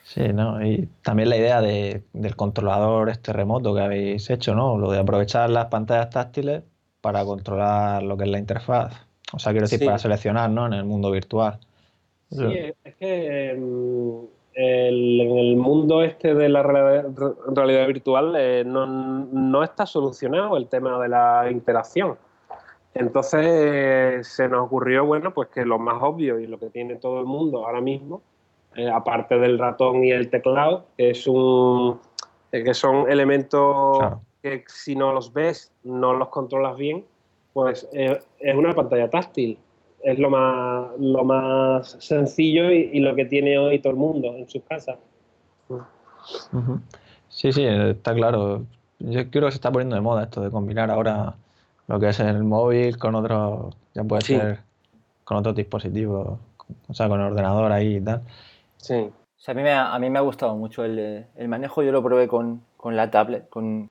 Sí, ¿no? Y también la idea de, del controlador este remoto que habéis hecho, ¿no? Lo de aprovechar las pantallas táctiles para controlar lo que es la interfaz. O sea, quiero decir, sí. para seleccionar, ¿no? En el mundo virtual. Sí, es que el, en el mundo este de la realidad, realidad virtual eh, no, no, está solucionado el tema de la interacción. Entonces eh, se nos ocurrió, bueno, pues que lo más obvio y lo que tiene todo el mundo ahora mismo eh, aparte del ratón y el teclado, que, es un, eh, que son elementos claro. que si no los ves, no los controlas bien, pues eh, es una pantalla táctil. Es lo más, lo más sencillo y, y, lo que tiene hoy todo el mundo en sus casas. Uh -huh. Sí, sí, está claro. Yo creo que se está poniendo de moda esto de combinar ahora lo que es el móvil con otro, ya puede sí. ser con otros dispositivos, o sea, con el ordenador ahí y tal. Sí. O sea, a, mí me ha, a mí me ha gustado mucho el, el manejo. Yo lo probé con, con la tablet, con,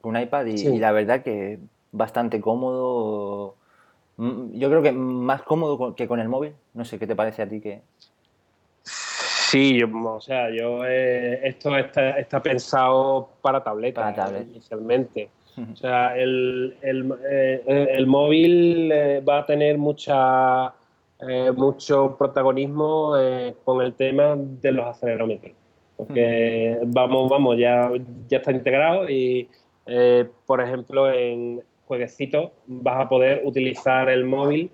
con un iPad y, sí. y, la verdad que bastante cómodo. Mm, yo creo que más cómodo que con el móvil. No sé qué te parece a ti que. Sí, yo, o sea, yo eh, esto está, está, pensado para tableta, para tablet. inicialmente. O sea, el, el, eh, el móvil eh, va a tener mucha eh, mucho protagonismo eh, con el tema de los acelerómetros. Porque vamos, vamos, ya, ya está integrado y, eh, por ejemplo, en jueguecitos vas a poder utilizar el móvil,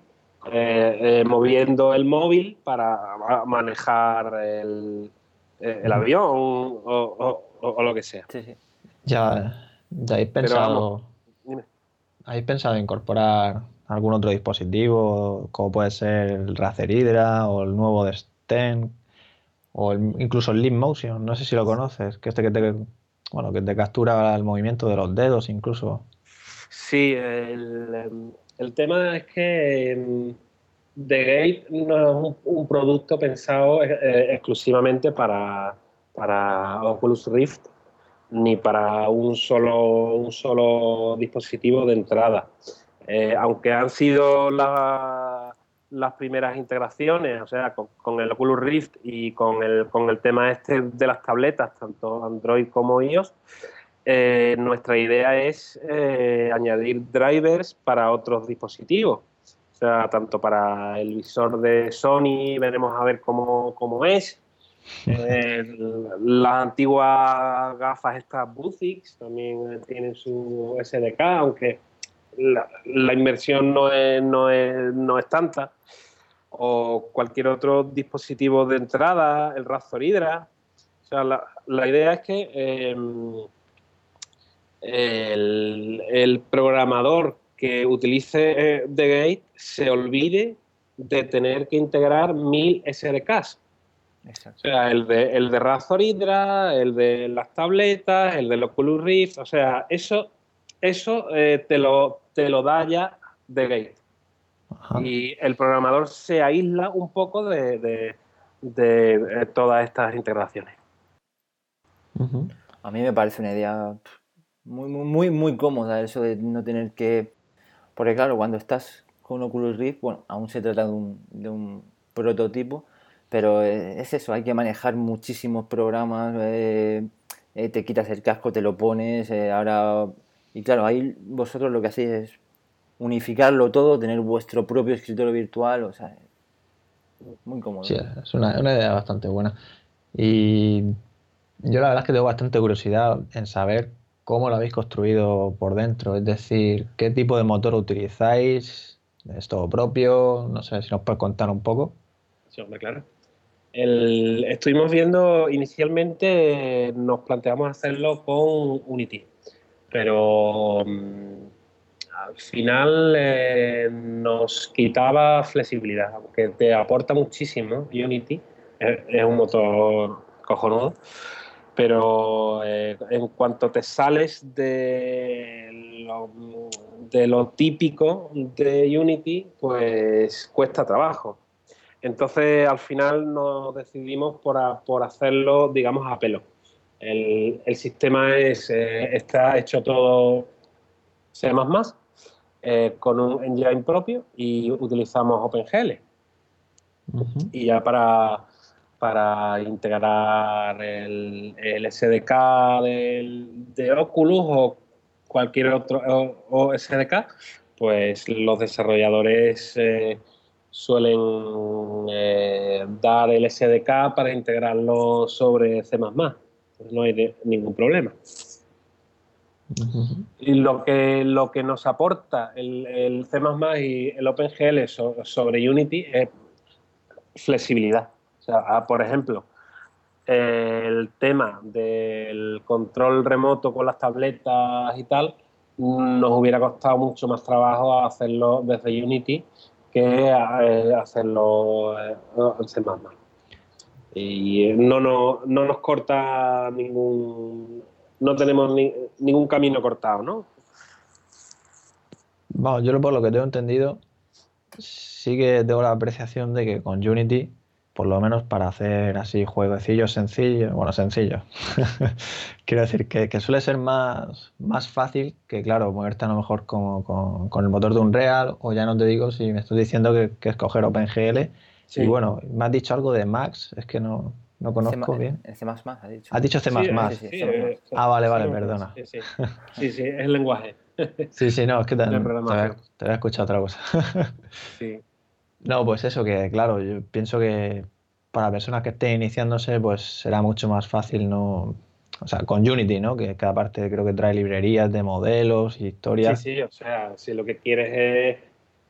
eh, moviendo el móvil para manejar el, el avión o, o, o, lo que sea. Sí, sí. Ya, ya habéis pensado, ¿habéis pensado incorporar algún otro dispositivo, como puede ser el Razer Hydra o el nuevo de Sten o el, incluso el Leap Motion, no sé si lo conoces, que este que te, bueno, que te captura el movimiento de los dedos incluso. Sí, el, el tema es que The Gate no es un, un producto pensado eh, exclusivamente para, para Oculus Rift ni para un solo, un solo dispositivo de entrada. Eh, aunque han sido la, las primeras integraciones, o sea, con, con, el Oculus Rift y con el, con el tema este de las tabletas, tanto Android como iOS, eh, nuestra idea es eh, añadir drivers para otros dispositivos. O sea, tanto para el visor de Sony, veremos a ver cómo, cómo es. Eh, las antiguas gafas estas Buzix también tienen su SDK, aunque la, la inversión no es, no, es, no es tanta, o cualquier otro dispositivo de entrada, el Razor Hydra. O sea, la, la idea es que eh, el, el, programador que utilice eh, The Gate se olvide de tener que integrar mil SDKs. Exacto. O sea, el de, el de Razor Hydra, el de las tabletas, el del Oculus Rift, o sea, eso, eso eh, te, lo, te lo da ya The Gate. Ajá. y el programador se aísla un poco de, de- de, eh, todas estas integraciones. A mí me parece una idea muy, muy, muy cómoda eso de no tener que... Porque claro, cuando estás con Oculus Rift, bueno, aún se trata de un, de un prototipo, pero eh, es eso, hay que manejar muchísimos programas, eh, eh, te quitas el casco, te lo pones, eh, ahora... Y claro, ahí vosotros lo que hacéis es unificarlo todo, tener vuestro propio escritorio virtual, o sea, muy cómodo. Sí, es una, una idea bastante buena. Y yo la verdad es que tengo bastante curiosidad en saber cómo lo habéis construido por dentro, es decir, qué tipo de motor utilizáis, es todo propio, no sé si nos puedes contar un poco. Sí, hombre, claro. El- estuvimos viendo, inicialmente nos planteamos hacerlo con Unity, pero mm, al final eh, nos quitaba flexibilidad, aunque te aporta muchísimo Unity, es, es un motor cojonudo, pero eh, en cuanto te sales de lo, de lo típico de Unity, pues cuesta trabajo. Entonces, al final nos decidimos por, a- por hacerlo, digamos, a pelo. El, el sistema es, eh, está hecho todo C++, eh, con un engine propio y utilizamos OpenGL. Y ya para, para integrar el, el SDK del- de Oculus o cualquier otro o- o SDK, pues los desarrolladores eh, suelen eh, dar el SDK para integrarlo sobre C++. Pues no hay de- ningún problema. Y lo que, lo que nos aporta el, el C++ y el OpenGL so- sobre Unity es flexibilidad. O sea, ah, por ejemplo, el tema del control remoto con las tabletas y tal, nos hubiera costado mucho más trabajo hacerlo desde Unity que eh, hacerlo eh, en C++. Y no, no, no nos corta ningún... No tenemos ni- ningún camino cortado, ¿no? Vamos, yo por lo que tengo entendido, sí que tengo la apreciación de que con Unity, por lo menos para hacer así jueguecillos sencillos, bueno, sencillos, [laughs] quiero decir que, que suele ser más, más fácil que, claro, moverte a lo mejor con, con- con el motor de Unreal, o ya no te digo si me estás diciendo que, que escoger OpenGL. Sí. Y bueno, me has dicho algo de Max, es que no, no conozco C++, bien. El C++, ha dicho. Has dicho C++. Sí, sí, sí. eh, Ah, vale, vale, perdona. Sí, sí, sí, sí, es el lenguaje. [laughs] Sí, sí, no, es que te, te había, te había escuchado otra cosa. [laughs] Sí. No, pues eso, que claro, yo pienso que para personas que estén iniciándose, pues será mucho más fácil, ¿no? O sea, con Unity, ¿no? Que cada parte creo que trae librerías de modelos y sí, historias. sí, o sea, si lo que quieres es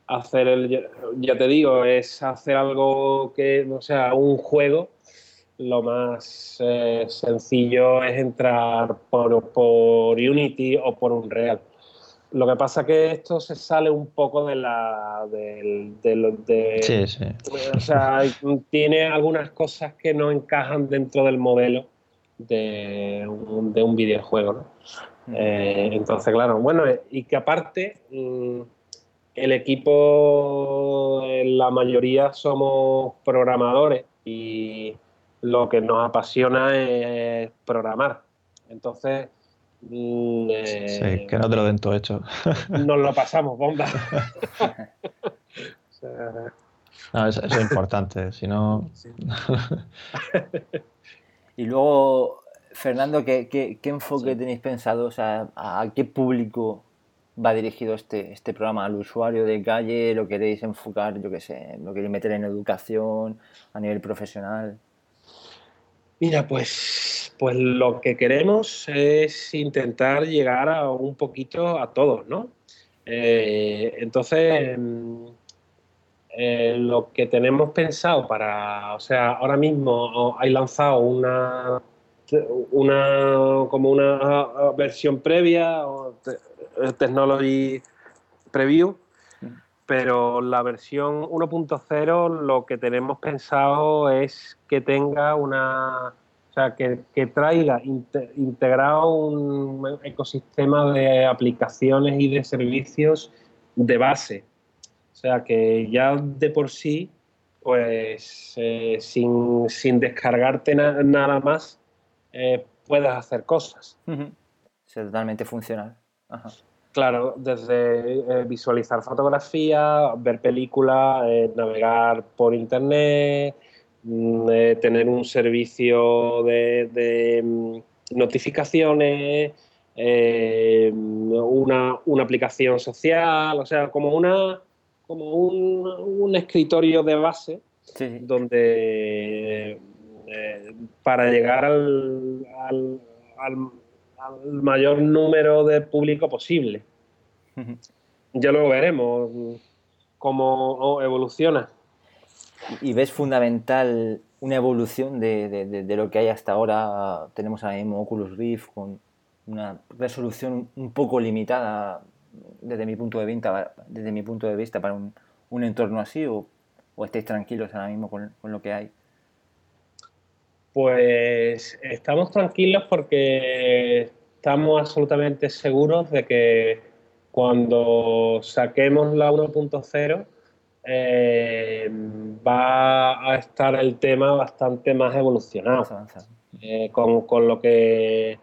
hacer el, ya- te digo, es hacer algo que, o sea, un juego, lo más eh, sencillo es entrar por, por Unity o por Unreal. Lo que pasa que esto se sale un poco de la de, lo- de- Sí, sí. o sea, tiene algunas cosas que no encajan dentro del modelo de un, de un videojuego, ¿no? Eh, entonces, claro, bueno, y que aparte mm, el equipo, eh, la mayoría somos programadores y lo que nos apasiona es programar. Entonces, mm, eh, Sí, que no te lo den todo hecho. [laughs] nos lo pasamos bomba. [laughs] O sea, No, eso, eso es importante, si no... sí. [laughs] Y luego, Fernando, ¿qué, qué, qué enfoque Sí. tenéis pensado? O sea, ¿a a qué público va dirigido este, este programa? ¿Al usuario de calle? ¿Lo queréis enfocar, yo qué sé, lo queréis meter en educación a nivel profesional? Mira, pues, pues lo que queremos es intentar llegar a un poquito a todos, ¿no? Eh, entonces, mm, eh, lo que tenemos pensado para, o sea, ahora mismo hay lanzado una, una como una versión previa, o te- Technology Preview, pero la versión 1.0 lo que tenemos pensado es que tenga una, sea, que, que traiga inte- integrado un ecosistema de aplicaciones y de servicios de base. O sea que ya de por sí, pues eh, sin, sin descargarte na- nada más, eh, puedes hacer cosas. Es totalmente funcional. Ajá. Claro, desde eh, visualizar fotografía, ver películas, eh, navegar por internet, mm, eh, tener un servicio de, de, mm, notificaciones, eh, una, una aplicación social, o sea, como una como un, un escritorio de base Sí, donde eh, para llegar al, al- al- al mayor número de público posible. Ya luego veremos cómo evoluciona. ¿Y ves fundamental una evolución de, de- de- lo que hay hasta ahora? Tenemos ahora mismo Oculus Rift con una resolución un poco limitada desde mi punto de vista, desde mi punto de vista para un, un entorno así o, o estáis tranquilos ahora mismo con, con lo que hay? Pues estamos tranquilos porque estamos absolutamente seguros de que cuando saquemos la 1.0 eh, va a estar el tema bastante más evolucionado. Eh, con, con lo que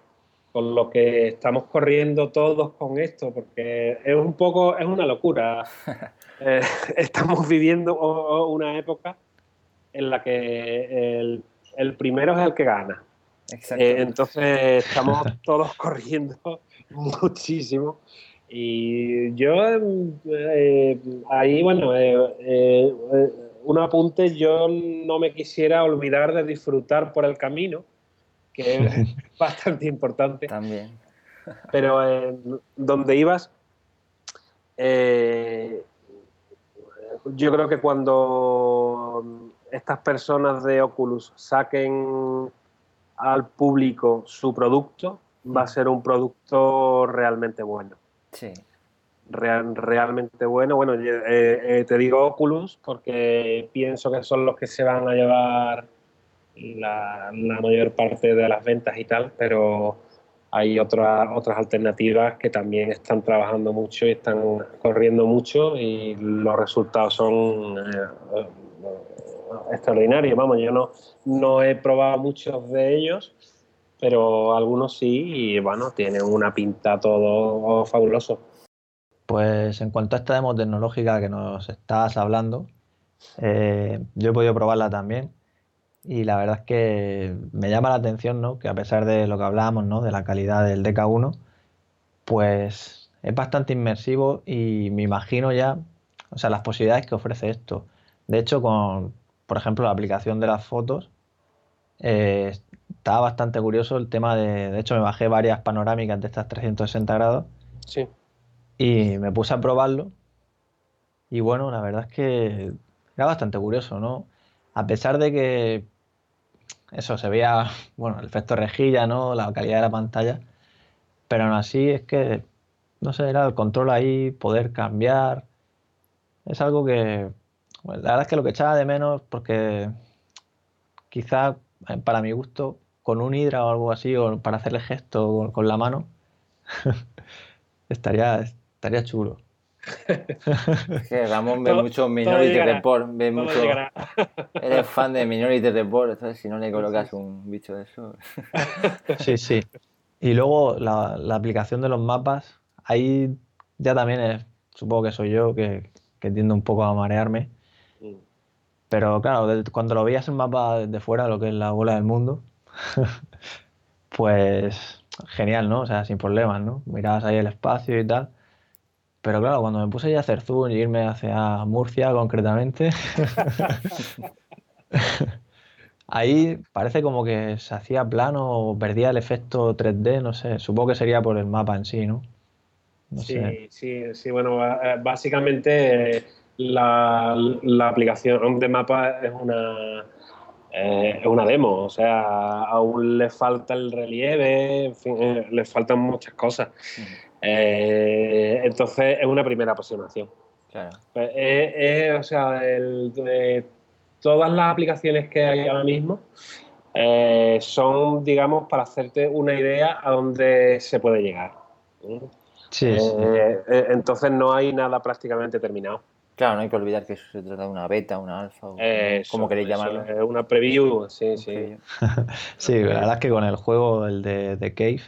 con lo que estamos corriendo todos con esto, porque es un poco, es una locura. [laughs] Eh, [laughs] estamos viviendo una época en la que el, el primero es el que gana. Exacto. Eh, entonces estamos [laughs] todos corriendo muchísimo. Y yo eh, ahí, bueno, eh, eh, un apunte, yo no me quisiera olvidar de disfrutar por el camino, que es [laughs] bastante importante, También. pero eh, donde ibas, eh, yo creo que cuando estas personas de Oculus saquen al público su producto, va a ser un producto realmente bueno. Sí. Real- realmente bueno. Bueno, eh, eh, te digo Oculus porque pienso que son los que se van a llevar la, mayor parte de las ventas y tal, pero hay otras otras alternativas que también están trabajando mucho y están corriendo mucho y los resultados son eh, extraordinarios. Vamos, yo no, no he probado muchos de ellos, pero algunos sí y bueno, tienen una pinta todo fabuloso. Pues en cuanto a esta demo tecnológica que nos estás hablando, eh, yo he podido probarla también y la verdad es que me llama la atención, ¿no? Que a pesar de lo que hablábamos, ¿no? De la calidad del DK1, pues es bastante inmersivo y me imagino ya, o sea, las posibilidades que ofrece esto. De hecho, con, por ejemplo, la aplicación de las fotos, eh, estaba bastante curioso el tema de, de hecho, me bajé varias panorámicas de estas 360 grados Sí. y me puse a probarlo. Y bueno, la verdad es que era bastante curioso, ¿no? A pesar de que eso se veía, [laughs] bueno, el efecto rejilla, ¿no? La calidad de la pantalla. Pero aún así es que, no sé, era el control ahí, poder cambiar. Es algo que, bueno, la verdad es que lo que echaba de menos, porque quizá para mi gusto, con un hidra o algo así, o para hacerle gesto con, con la mano, [laughs] estaría, estaría chulo. Es que Ramón ve Todo- mucho todo Minority llegará, Report, ve Todo mucho... llegará. Eres fan de [laughs] Minority Report, entonces si no le colocas un bicho de eso... [laughs] Sí, sí. Y luego la, la aplicación de los mapas, ahí ya también es, supongo que soy yo que, que tiendo un poco a marearme. Pero claro, de- cuando lo veías el mapa desde fuera, lo que es la bola del mundo, [laughs] pues genial, ¿no? O sea, sin problemas, ¿no? Mirabas ahí el espacio y tal. Pero claro, cuando me puse ya a hacer zoom y irme hacia Murcia concretamente, [laughs] ahí parece como que se hacía plano o perdía el efecto 3D, no sé. Supongo que sería por el mapa en sí, ¿no? No sé. Sí, sí, sí, bueno, eh, básicamente la, la aplicación de mapa es una, eh, es una demo, o sea, aún le falta el relieve, en fin, eh, le faltan muchas cosas. Eh, entonces es una primera aproximación. Claro. Pues, o sea, el- de todas las aplicaciones que hay ahora mismo son, digamos, para hacerte una idea a dónde se puede llegar. Sí, sí. Entonces no hay nada prácticamente terminado. Claro, no hay que olvidar que eso se trata de una beta, una alfa, o Eso, como queréis eso llamarlo. es una preview, sí, sí. [laughs] Sí, la verdad es que con el juego, el de, de Cave,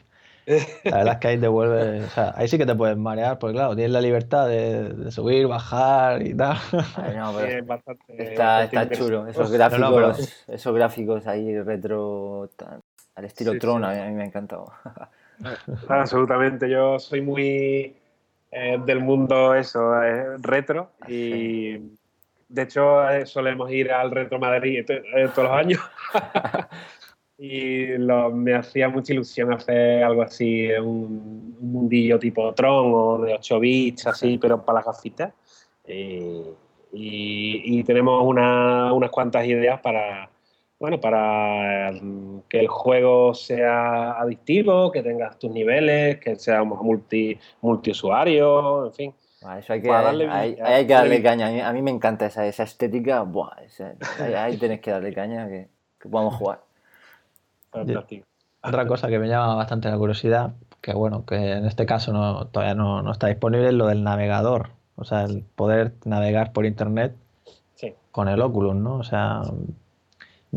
la verdad es que ahí te vuelves, o sea, ahí sí que te puedes marear, porque claro, tienes la libertad de, de subir, bajar y tal. Ay, no, Sí, pero es bastante- está, bastante está chulo. Esos no, gráficos, pero- esos gráficos ahí retro, tan- al estilo Sí, Tron, sí. A, mí, a mí me ha encantado. Absolutamente, yo soy muy eh, del mundo eso, eh, retro. Y de hecho eh, solemos ir al Retro Madrid to- eh, todos los años. [laughs] Y lo- me hacía mucha ilusión hacer algo así, un, un mundillo tipo Tron o de 8 bits, así, pero para las gafitas. Y, y- y tenemos una- unas cuantas ideas para, bueno, para mm, que el juego sea adictivo, que tengas tus niveles, que sea multi, multiusuario, en fin. Ah, Eso hay que, Para darle hay, que darle caña. A mí, a mí me encanta esa, esa estética. Buah, esa- ahí, ahí tenéis que darle caña que, que podamos jugar. Fantástico. Otra cosa que me llama bastante la curiosidad, que bueno, que en este caso no, todavía no, no está disponible, es lo del navegador. O sea, el poder navegar por internet Sí. con el Oculus, ¿no? O sea,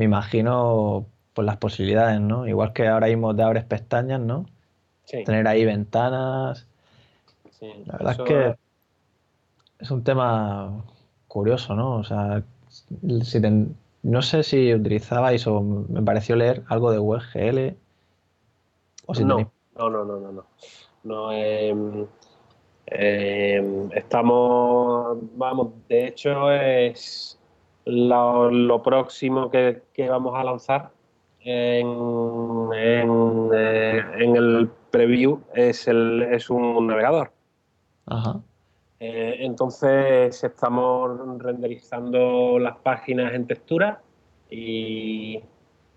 me imagino pues las posibilidades, ¿no? Igual que ahora mismo te abres pestañas, ¿no? Sí, Tener ahí ventanas. sí. La verdad Eso es que es un tema curioso, ¿no? O sea, si ten- no sé si utilizabais o me pareció leer algo de WebGL o si no, tenéis- no, no, no, no, no. No, em, em, estamos, vamos, de hecho es lo, lo próximo que, que vamos a lanzar en, en, eh, en el preview es, el, es un navegador. Ajá. Eh, entonces estamos renderizando las páginas en textura y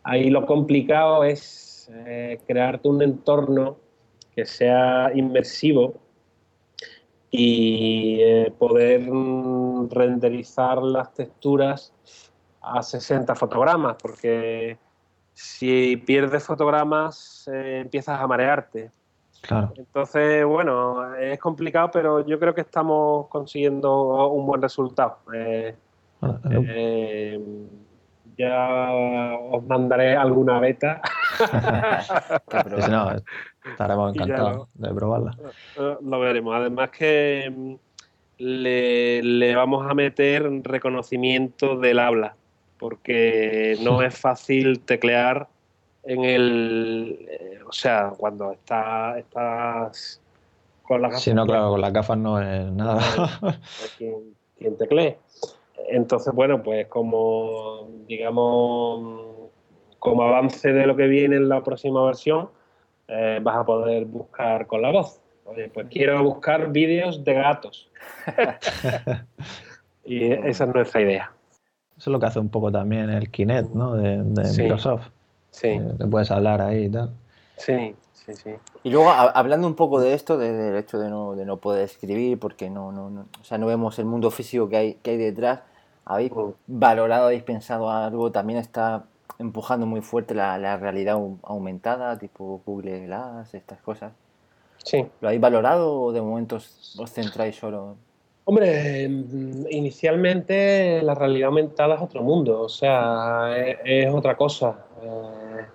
ahí lo complicado es eh, crearte un entorno que sea inmersivo y eh, poder mm, renderizar las texturas a 60 fotogramas, porque si pierdes fotogramas eh, empiezas a marearte. Claro. Entonces, bueno, es complicado, pero yo creo que estamos consiguiendo un buen resultado. Eh, eh, ya os mandaré alguna beta. [laughs] [laughs] No, estaremos encantados de probarla. Eh, Lo veremos. Además que mm, le, le vamos a meter reconocimiento del habla, porque no es fácil teclear en el... eh, o sea, cuando está, estás con las Si no, claro, con las gafas no es nada. quien, quien teclee. Entonces, bueno, pues como, digamos, como avance de lo que viene en la próxima versión, eh, vas a poder buscar con la voz. Oye, pues quiero buscar vídeos de gatos. [laughs] y esa es nuestra idea. Eso es lo que hace un poco también el Kinect, ¿no? De, de Sí. Microsoft. Sí, Eh, Te puedes hablar ahí y tal. sí, sí, sí. Y luego, a- hablando un poco de esto, de- del hecho de no, de no poder escribir, porque no, no, no, o sea, no vemos el mundo físico que hay, que hay detrás, ¿habéis Mm. valorado, habéis pensado algo? También está empujando muy fuerte la, la realidad au- aumentada, tipo Google Glass, estas cosas. Sí. ¿Lo habéis valorado o de momento os centráis solo? Hombre, mm, inicialmente la realidad aumentada es otro mundo, o sea, es, es otra cosa. Eh,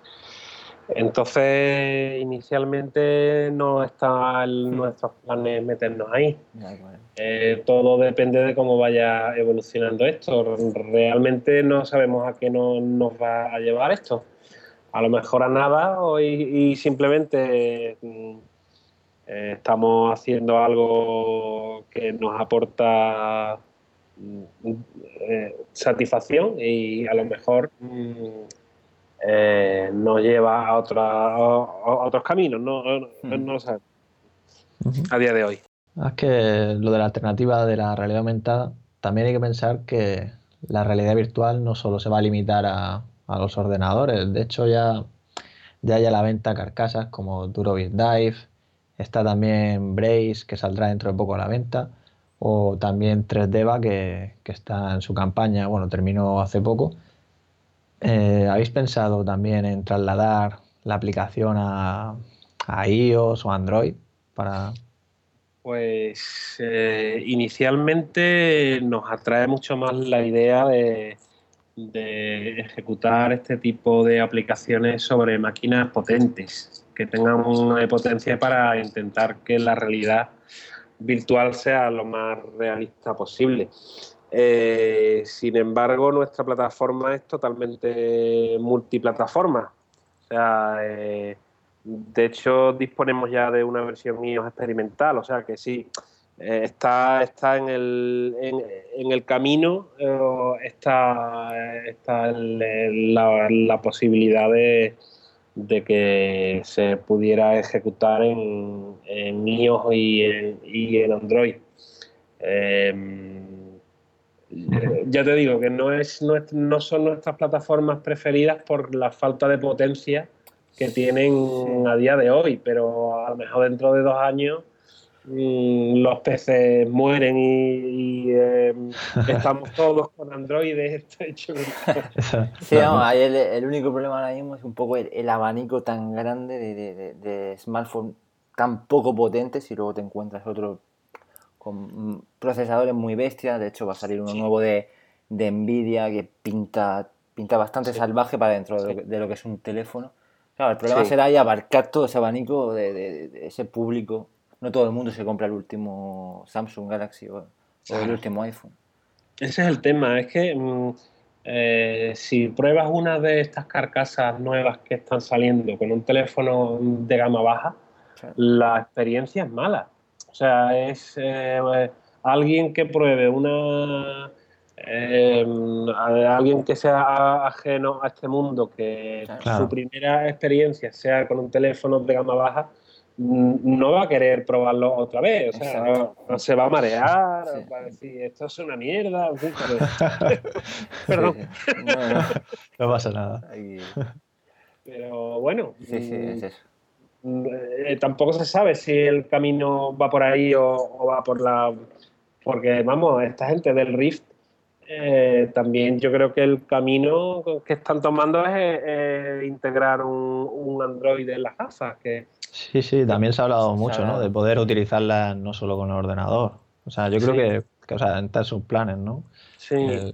entonces, inicialmente no está en nuestros planes meternos ahí. Eh, todo depende de cómo vaya evolucionando esto. Realmente no sabemos a qué no- nos va a llevar esto. A lo mejor a nada o y, y simplemente mm, eh, estamos haciendo algo que nos aporta mm, eh, satisfacción y a lo mejor mm, nos lleva a, otra- a- a otros caminos. No, no, Hmm. no lo sabemos a día de hoy. Es que lo de la alternativa de la realidad aumentada, también hay que pensar que la realidad virtual no solo se va a limitar a, a los ordenadores. De hecho, ya, ya hay a la venta carcasas como Durobit Dive, está también Brace, que saldrá dentro de poco a la venta, o también 3Deva, que, que está en su campaña, bueno, terminó hace poco. Eh, ¿habéis pensado también en trasladar la aplicación a, a iOS o Android para, Pues eh, inicialmente nos atrae mucho más la idea de, ejecutar este tipo de aplicaciones sobre máquinas potentes, que tengan una potencia para intentar que la realidad virtual sea lo más realista posible. Eh, sin embargo, nuestra plataforma es totalmente multiplataforma. O sea, eh, de hecho, disponemos ya de una versión iOS experimental, o sea que sí, eh, está, está en, el, en, el camino, está, está la, posibilidad de, que se pudiera ejecutar en, en iOS y en, y en Android. ya te digo que no, es, no son nuestras plataformas preferidas por la falta de potencia que tienen a día de hoy, pero a lo mejor dentro de dos años mm, los peces mueren y, eh, [laughs] estamos todos con androides. [laughs] [laughs] sí, el, único problema ahora mismo es un poco el, abanico tan grande de, de, smartphones tan poco potentes y luego te encuentras otro con procesadores muy bestias. De hecho, va a salir uno nuevo de, Nvidia que pinta, pinta bastante salvaje para dentro de lo que es un teléfono. Claro, el problema será ahí abarcar todo ese abanico de, ese público. No todo el mundo se compra el último Samsung Galaxy o, el último iPhone. Ese es el tema, es que mm, eh, si pruebas una de estas carcasas nuevas que están saliendo con un teléfono de gama baja, la experiencia es mala. O sea, es eh, alguien que pruebe una eh, alguien que sea ajeno a este mundo, que su primera experiencia sea con un teléfono de gama baja, no va a querer probarlo otra vez. O sea, se va a marear, va a decir, esto es una mierda. [laughs] Perdón. No, pasa nada. Pero bueno. Mm, eh, tampoco se sabe si el camino va por ahí o, o va por la. Porque, vamos, esta gente del Rift eh, también yo creo que el camino que están tomando es eh, integrar un, Android en las gafas. Que... Sí, sí, también se ha hablado mucho, ¿no? De poder utilizarla no solo con el ordenador. O sea, yo creo que, que o sea, en sus planes, ¿no? Sí. Eh,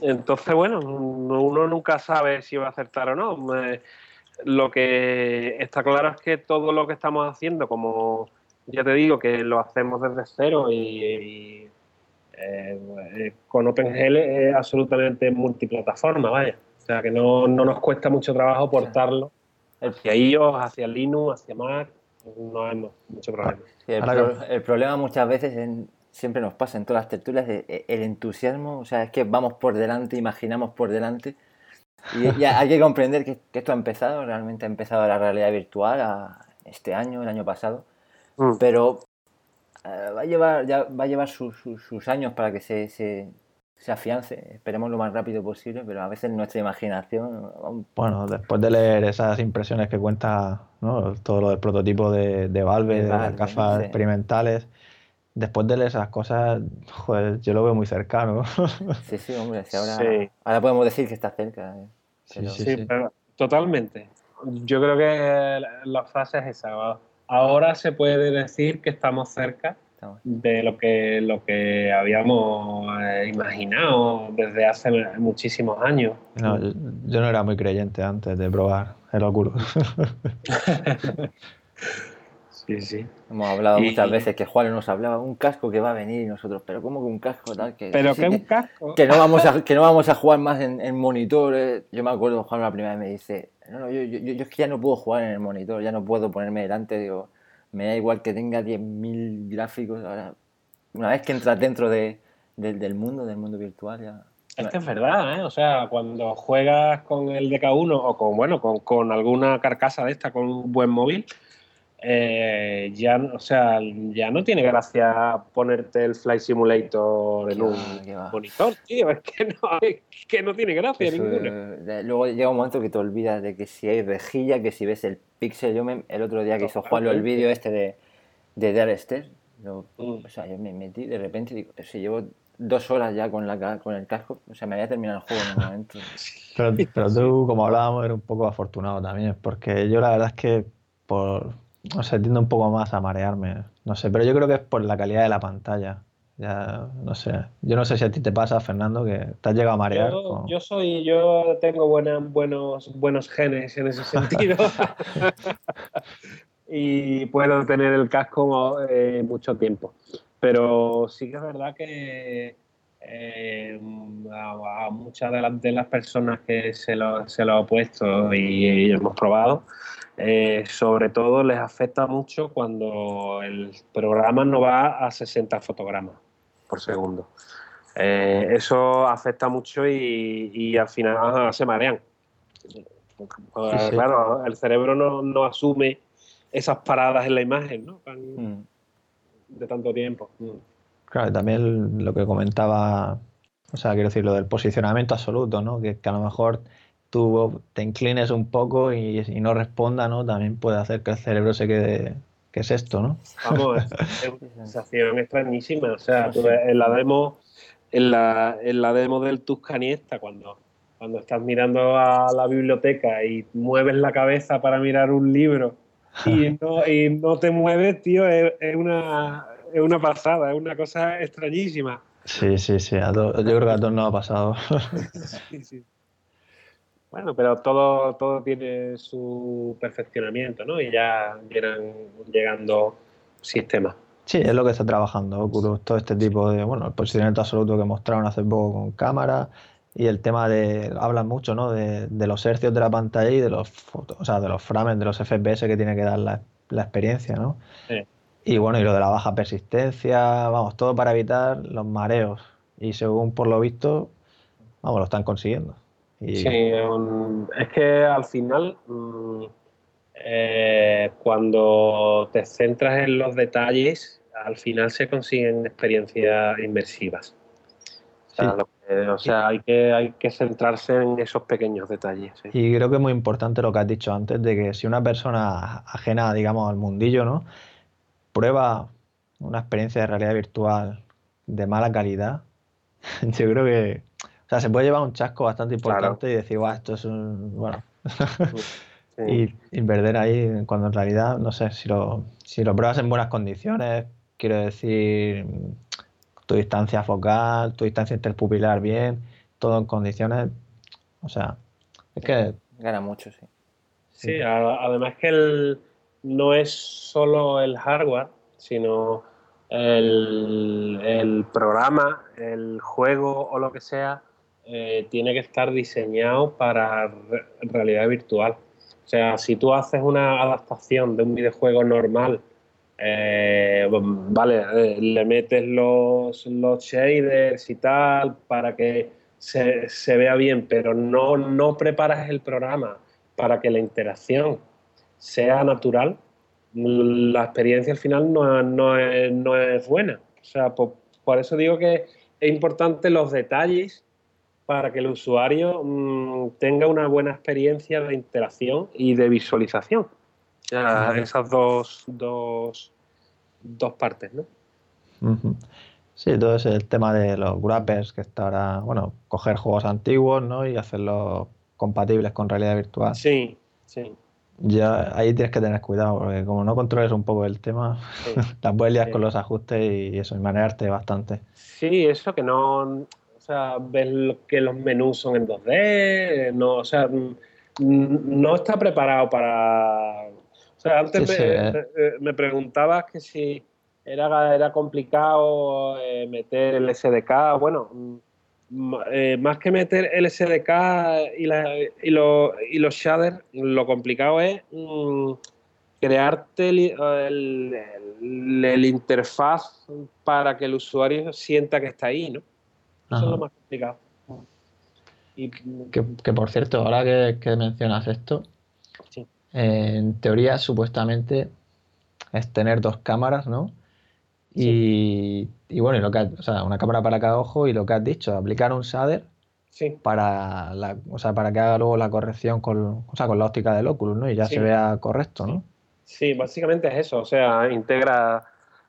Entonces, bueno, uno nunca sabe si va a acertar o no. lo que está claro es que todo lo que estamos haciendo, como ya te digo, que lo hacemos desde cero y eh, con OpenGL es absolutamente multiplataforma, vaya. O sea que no, nos cuesta mucho trabajo portarlo hacia iOS, hacia Linux, hacia Mac. No hay mucho problema. el, problema muchas veces siempre nos pasa en todas las tertulias e, el entusiasmo, o sea, es que vamos por delante, imaginamos por delante. Y [laughs] hay que comprender que, esto ha empezado, realmente ha empezado la realidad virtual este año, el año pasado. Mm. Pero eh, va a llevar, ya va a llevar sus, años para que se, se, afiance. Esperemos lo más rápido posible, pero a veces nuestra imaginación. Bueno, después de leer esas impresiones que cuenta ¿no? todo lo del prototipo de, de Valve, de, las gafas experimentales, después de leer esas cosas, joder, yo lo veo muy cercano. [laughs] Sí, sí, hombre, ahora, ahora podemos decir que está cerca. Eh, sí, sí, totalmente. Yo creo que la frase es esa ahora se puede decir que estamos cerca de lo que, lo que habíamos eh, imaginado desde hace muchísimos años. yo, no era muy creyente antes de probar el Oculus. [laughs] [laughs] sí, sí. Hemos hablado muchas veces que Juan nos hablaba un casco que va a venir y nosotros, pero ¿cómo que un casco tal? Que, pero que un casco. Que no vamos a, que no vamos a jugar más en, en monitores. Yo me acuerdo Juan la primera vez me dice, no, no, yo, yo, yo, es que ya no puedo jugar en el monitor, ya no puedo ponerme delante, digo me da igual que tenga 10.000 gráficos. Ahora, una vez que entras dentro de, del mundo, del mundo virtual, ya. Es que es verdad, ¿eh? O sea, cuando juegas con el DK1 o con, bueno, con, con alguna carcasa de esta, con un buen móvil, eh, ya, o sea, ya no tiene gracia ponerte el Flight Simulator en un monitor, tío. Es que no, que no tiene gracia ninguno. luego llega un momento que te olvidas de que si hay rejilla, que si ves el pixel. Yo me, el otro día que hizo Juan el vídeo este de, de Dare mm. o sea, yo me metí de repente y digo, si llevo dos horas ya con, la, con el casco, o sea, me había terminado el juego en un momento. [laughs] Pero, pero tú, como hablábamos, eres un poco afortunado también, porque yo la verdad es que por, o sea, tiendo un poco más a marearme. no sé, pero yo creo que es por la calidad de la pantalla. Ya, no sé. Yo no sé si a ti te pasa, Fernando, que te has llegado a marear. Yo, con- yo soy, yo tengo buena- buenos, buenos genes en ese [laughs] sentido. [laughs] y puedo tener el casco eh, mucho tiempo. Pero sí que es verdad que eh, a, a muchas de las, de las personas que se lo, se lo ha puesto y, hemos probado, eh, sobre todo les afecta mucho cuando el programa no va a 60 fotogramas por segundo. Eh, eso afecta mucho y, y al final ah, se marean. Pues, Sí, sí. Claro, el cerebro no, no asume esas paradas en la imagen ¿no? Tan- Mm. de tanto tiempo. Mm. Claro, y también lo que comentaba, o sea, quiero decir, lo del posicionamiento absoluto, ¿no? Que, que a lo mejor tú te inclines un poco y, y no responda, ¿no? También puede hacer que el cerebro se quede, ¿qué es esto, no? Vamos, [laughs] es una sensación extrañísima. O sea, tú ves en la demo, en la, en la demo del Tuscaniesta, cuando, cuando estás mirando a la biblioteca y mueves la cabeza para mirar un libro y no, y no te mueves, tío, es, es una, es una pasada, es una cosa extrañísima. Sí, sí, sí, a yo creo que a todos nos ha pasado. [laughs] Sí, sí. Bueno, pero todo, todo tiene su perfeccionamiento, ¿no? Y ya irán llegando sistemas. Sí, es lo que está trabajando Oculus, todo este tipo de, bueno, el posicionamiento absoluto que mostraron hace poco con cámara y el tema de, hablan mucho, ¿no? De, de los hercios de la pantalla y de los, foto- o sea, de los frames, de los FPS que tiene que dar la, la experiencia, ¿no? Sí. Y bueno, y lo de la baja persistencia, vamos, todo para evitar los mareos. Y según por lo visto, vamos, lo están consiguiendo. Y Sí, es que al final, mm, eh, cuando te centras en los detalles, al final se consiguen experiencias inmersivas. O sea, Sí. lo que- o sea, hay, que, hay que centrarse en esos pequeños detalles. sí. Y creo que es muy importante lo que has dicho antes, de que si una persona ajena, digamos, al mundillo, ¿no? Prueba una experiencia de realidad virtual de mala calidad, [laughs] yo creo que, sea, se puede llevar un chasco bastante importante y decir, guau, esto es un, bueno, [laughs] Sí. y, y perder ahí, cuando en realidad, no sé, si lo, si lo pruebas en buenas condiciones, quiero decir, tu distancia focal, tu distancia interpupilar bien, todo en condiciones, o sea, es que Gana mucho, sí. Sí, a- además que el, no es solo el hardware, sino el, el programa, el juego o lo que sea, eh, tiene que estar diseñado para re- realidad virtual. O sea, si tú haces una adaptación de un videojuego normal, eh, vale, eh, le metes los, shaders y tal para que se, vea bien, pero no, no preparas el programa para que la interacción sea natural, la experiencia al final no, no es, no es buena. O sea, por eso digo que es importante los detalles para que el usuario mm, tenga una buena experiencia de interacción y de visualización. Esas dos, dos, dos partes, ¿no? Sí, todo ese el tema de los grappers, que está ahora, bueno, coger juegos antiguos, ¿no? Y hacerlos compatibles con realidad virtual. Sí, sí. Ya ahí tienes que tener cuidado, porque como no controles un poco el tema, Sí. [laughs] las Sí. con los ajustes y eso, y marearte bastante. Sí, eso que no, sea, ves lo- que los menús son en 2D, no, o sea, mm, no está preparado para, o sea, antes Sí, me, sí, eh. eh, me preguntabas que si era, era complicado eh, meter el SDK, bueno, mm, eh, más que meter el SDK y, la- y, lo- y los shaders, lo complicado es mm, crearte el, el- el- el interfaz para que el usuario sienta que está ahí, ¿no? Eso es lo más complicado. Y, Que, que, por cierto, ahora que, que mencionas esto, Sí. eh, en teoría supuestamente es tener dos cámaras, ¿no? Y, y bueno, y lo que has- o sea, una cámara para cada ojo y lo que has dicho, aplicar un shader sí, para la, o sea, para que haga luego la corrección con, o sea, con la óptica del Oculus, ¿no? Y ya se vea correcto, ¿no? sí, básicamente es eso, o sea, integra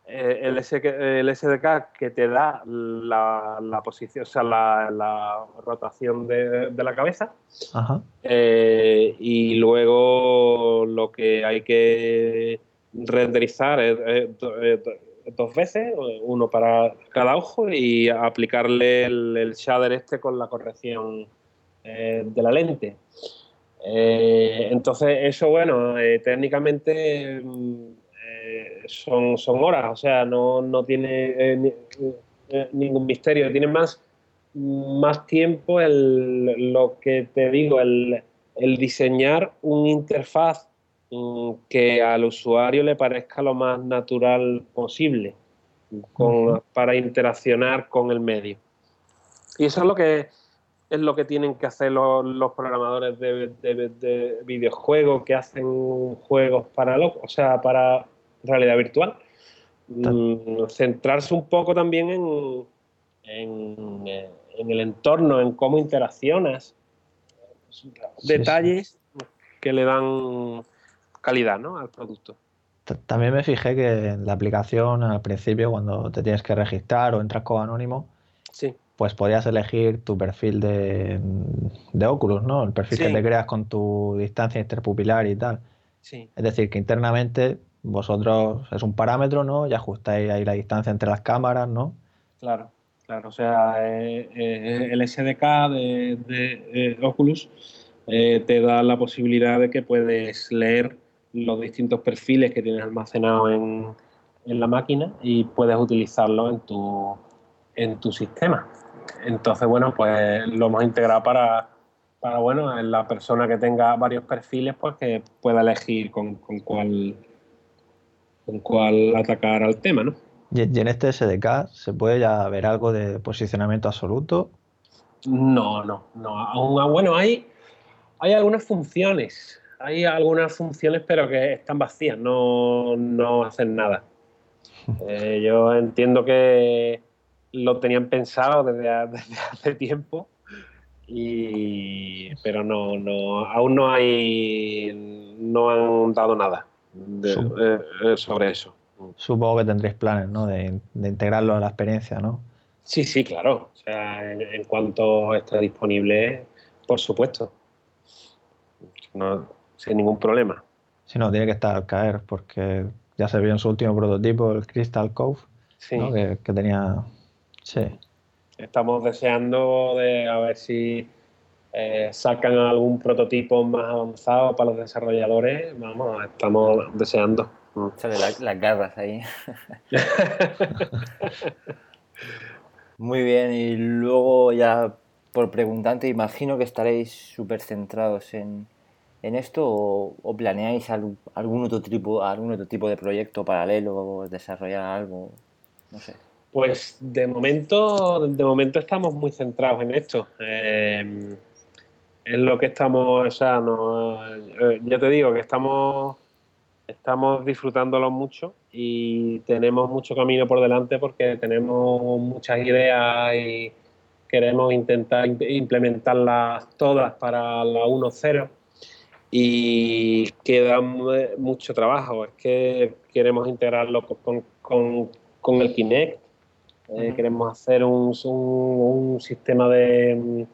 el, SK el SDK que te da la, la posición, o sea, la, la rotación de, de la cabeza Ajá. Eh, y luego lo que hay que renderizar eh, eh, do- eh, do- dos veces, uno para cada ojo, y aplicarle el, el shader este con la corrección eh, de la lente. Eh, entonces, eso, bueno, eh, técnicamente mm, eh, son, son horas, o sea, no, no tiene eh, ni- eh, ningún misterio, tiene más, más tiempo el, lo que te digo, el, el diseñar un interfaz mm, que al usuario le parezca lo más natural posible con- para interaccionar con el medio. Y eso es lo que es lo que tienen que hacer los, los programadores de, de- de videojuegos que hacen juegos para lo- o sea, para realidad virtual. Mm, centrarse un poco también en, en, eh, en el entorno, en cómo interaccionas. Sí, Detalles que le dan calidad ¿no? al producto. También me fijé que en la aplicación al principio, cuando te tienes que registrar o entras como anónimo, Sí, pues podías elegir tu perfil de, de Oculus, ¿no? El perfil que te creas con tu distancia interpupilar y tal. sí. Es decir, que internamente vosotros es un parámetro, ¿no? Y ajustáis ahí la distancia entre las cámaras, ¿no? Claro, claro. O sea, eh, eh, el SDK de, eh, Oculus te da la posibilidad de que puedes leer los distintos perfiles que tienes almacenados en, en la máquina y puedes utilizarlo en tu, en tu sistema. Entonces, bueno, pues lo hemos integrado para, para bueno, en la persona que tenga varios perfiles, pues que pueda elegir con, con cuál con cuál atacar al tema, ¿no? Y, en este SDK se puede ya ver algo de posicionamiento absoluto. No, no, no. Aún, bueno, hay, hay algunas funciones. Hay algunas funciones, pero que están vacías, no, no hacen nada. [laughs] Eh, yo entiendo que lo tenían pensado desde, [laughs] desde hace tiempo, y, pero no, no, aún no hay, no han dado nada de- Sí. eh, eh, sobre eso. Supongo que tendréis planes, ¿no? De, de integrarlo a la experiencia, ¿no? Sí, sí, claro. O sea, en, en cuanto esté disponible, por supuesto. No, sin ningún problema. Si no, tiene que estar al caer, porque ya se vio en su último prototipo, el Crystal Cove, Sí. ¿no? Que, que tenía. Sí. Estamos deseando de a ver si eh, sacan algún prototipo más avanzado para los desarrolladores. Vamos, estamos deseando. Mm. [laughs] Sale la- las garras ahí. [laughs] Muy bien, y luego ya por preguntante, imagino que estaréis súper centrados en, en esto o, o planeáis al- algún otro tipo, algún otro tipo de proyecto paralelo o desarrollar algo, no sé. Pues de momento, de momento estamos muy centrados en esto. Eh, es lo que estamos, o sea, no, eh, ya te digo que estamos, estamos disfrutándolo mucho y tenemos mucho camino por delante porque tenemos muchas ideas y queremos intentar im- implementarlas todas para la 1.0 y queda mu- mucho trabajo. Es que queremos integrarlo con, con- con el Kinect, eh, queremos hacer un, un- un sistema de,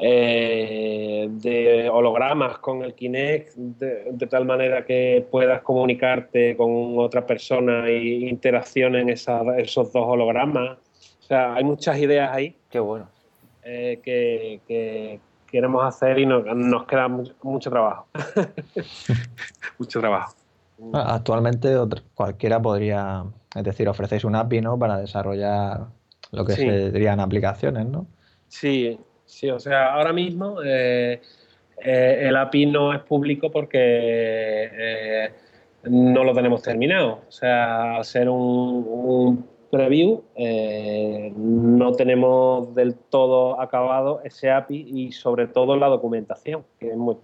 eh, de hologramas con el Kinect de, de tal manera que puedas comunicarte con otra persona e interaccionen en esa- esos dos hologramas. O sea, hay muchas ideas ahí Qué bueno. eh, que, que queremos hacer y nos, nos queda mucho, mucho trabajo. [laughs] mucho trabajo. Bueno, Actualmente cualquiera podría, es decir, ofrecéis un API, ¿no? Para desarrollar lo que Sí. serían aplicaciones, ¿no? Sí, sí, o sea, ahora mismo eh, eh, el API no es público porque eh, no lo tenemos terminado. O sea, al ser un, un preview, eh, no tenemos del todo acabado ese API y sobre todo la documentación, que es muy,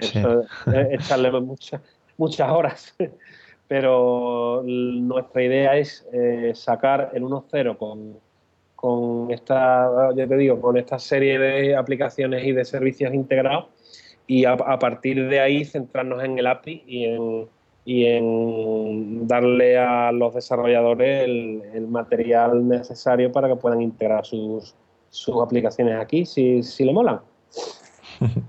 Sí. eso es echarle muchas, muchas horas. [laughs] Pero nuestra idea es eh, sacar el 1.0 con, con esta, ya te digo, con esta serie de aplicaciones y de servicios integrados y a, a partir de ahí centrarnos en el API y en, y en darle a los desarrolladores el, el material necesario para que puedan integrar sus, sus aplicaciones aquí si, si le molan. [laughs]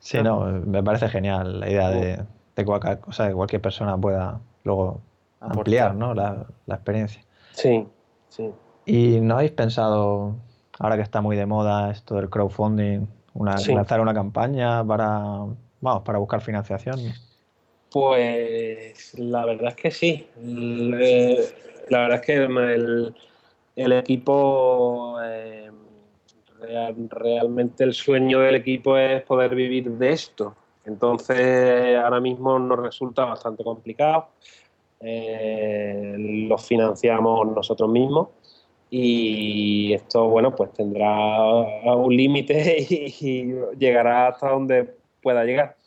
Sí, no, me parece genial la idea de, de cualquier cosa que cualquier persona pueda luego ampliar ¿no? la, la experiencia. Sí, sí. ¿Y no habéis pensado, ahora que está muy de moda esto del crowdfunding, una, Sí. lanzar una campaña para, vamos, para buscar financiación? Pues la verdad es que sí. Eh, La verdad es que el, el equipo, eh, real- realmente el sueño del equipo es poder vivir de esto. Entonces ahora mismo nos resulta bastante complicado. Eh, lo financiamos nosotros mismos y esto, bueno, pues tendrá un límite [laughs] y, llegará hasta donde pueda llegar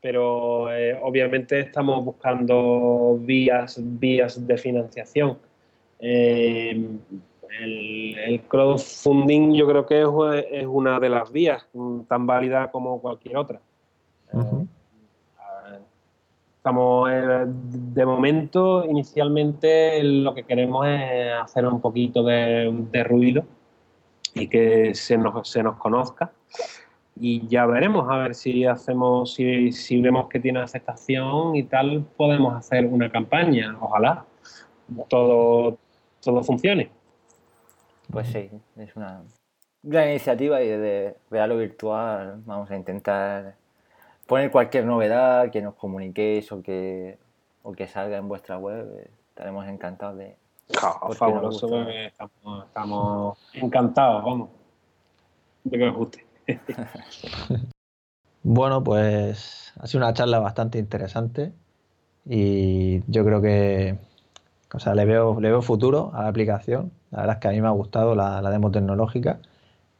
pero eh, obviamente estamos buscando vías, vías de financiación. Eh, el, crowdfunding yo creo que es, una de las vías tan válida como cualquier otra. Eh, Estamos, eh, de momento, inicialmente lo que queremos es hacer un poquito de, ruido y que se nos, se nos conozca. Y ya veremos, a ver si hacemos, si, si vemos que tiene aceptación y tal, podemos hacer una campaña. Ojalá todo, todo funcione. Pues sí, es una gran iniciativa y desde real o virtual vamos a intentar poner cualquier novedad que nos comuniquéis o que, o que salga en vuestra web. eh, Estaremos encantados de... Ja, fabuloso, estamos, estamos encantados, vamos, de que os guste. [laughs] Bueno, pues ha sido una charla bastante interesante y yo creo que, o sea, le veo, le veo futuro a la aplicación. La verdad es que a mí me ha gustado la, la demo tecnológica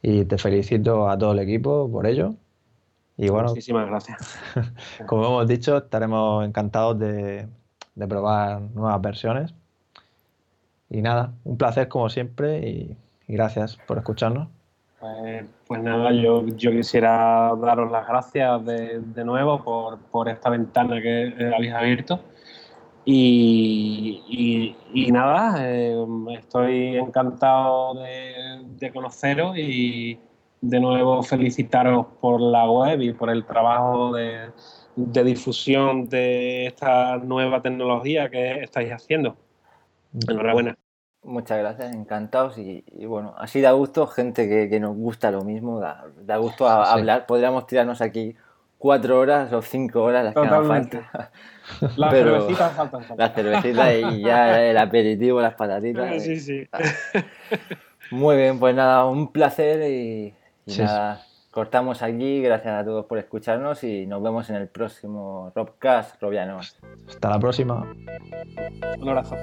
y te felicito a todo el equipo por ello. Y bueno, Muchísimas gracias. [laughs] como hemos dicho, estaremos encantados de, de probar nuevas versiones. Y nada, un placer como siempre y, y gracias por escucharnos. Pues, pues nada, yo, yo quisiera daros las gracias de, de nuevo por, por esta ventana que habéis abierto. Y, y- y nada, eh, estoy encantado de, de conoceros y de nuevo felicitaros por la web y por el trabajo de, de difusión de esta nueva tecnología que estáis haciendo. Enhorabuena. Muchas gracias, encantados y, y bueno, así da gusto, gente que, que nos gusta lo mismo, da, da gusto a- Sí. hablar. Podríamos tirarnos aquí cuatro horas o cinco horas las que hagan Totalmente. falta. Las Pero- cervecitas faltan. La cervecita y ya el aperitivo, las patatitas. Sí, sí. Muy bien, pues nada, un placer y, y Sí, nada, cortamos aquí. Gracias a todos por escucharnos y nos vemos en el próximo Robcast Robianos. Hasta la próxima. Un abrazo.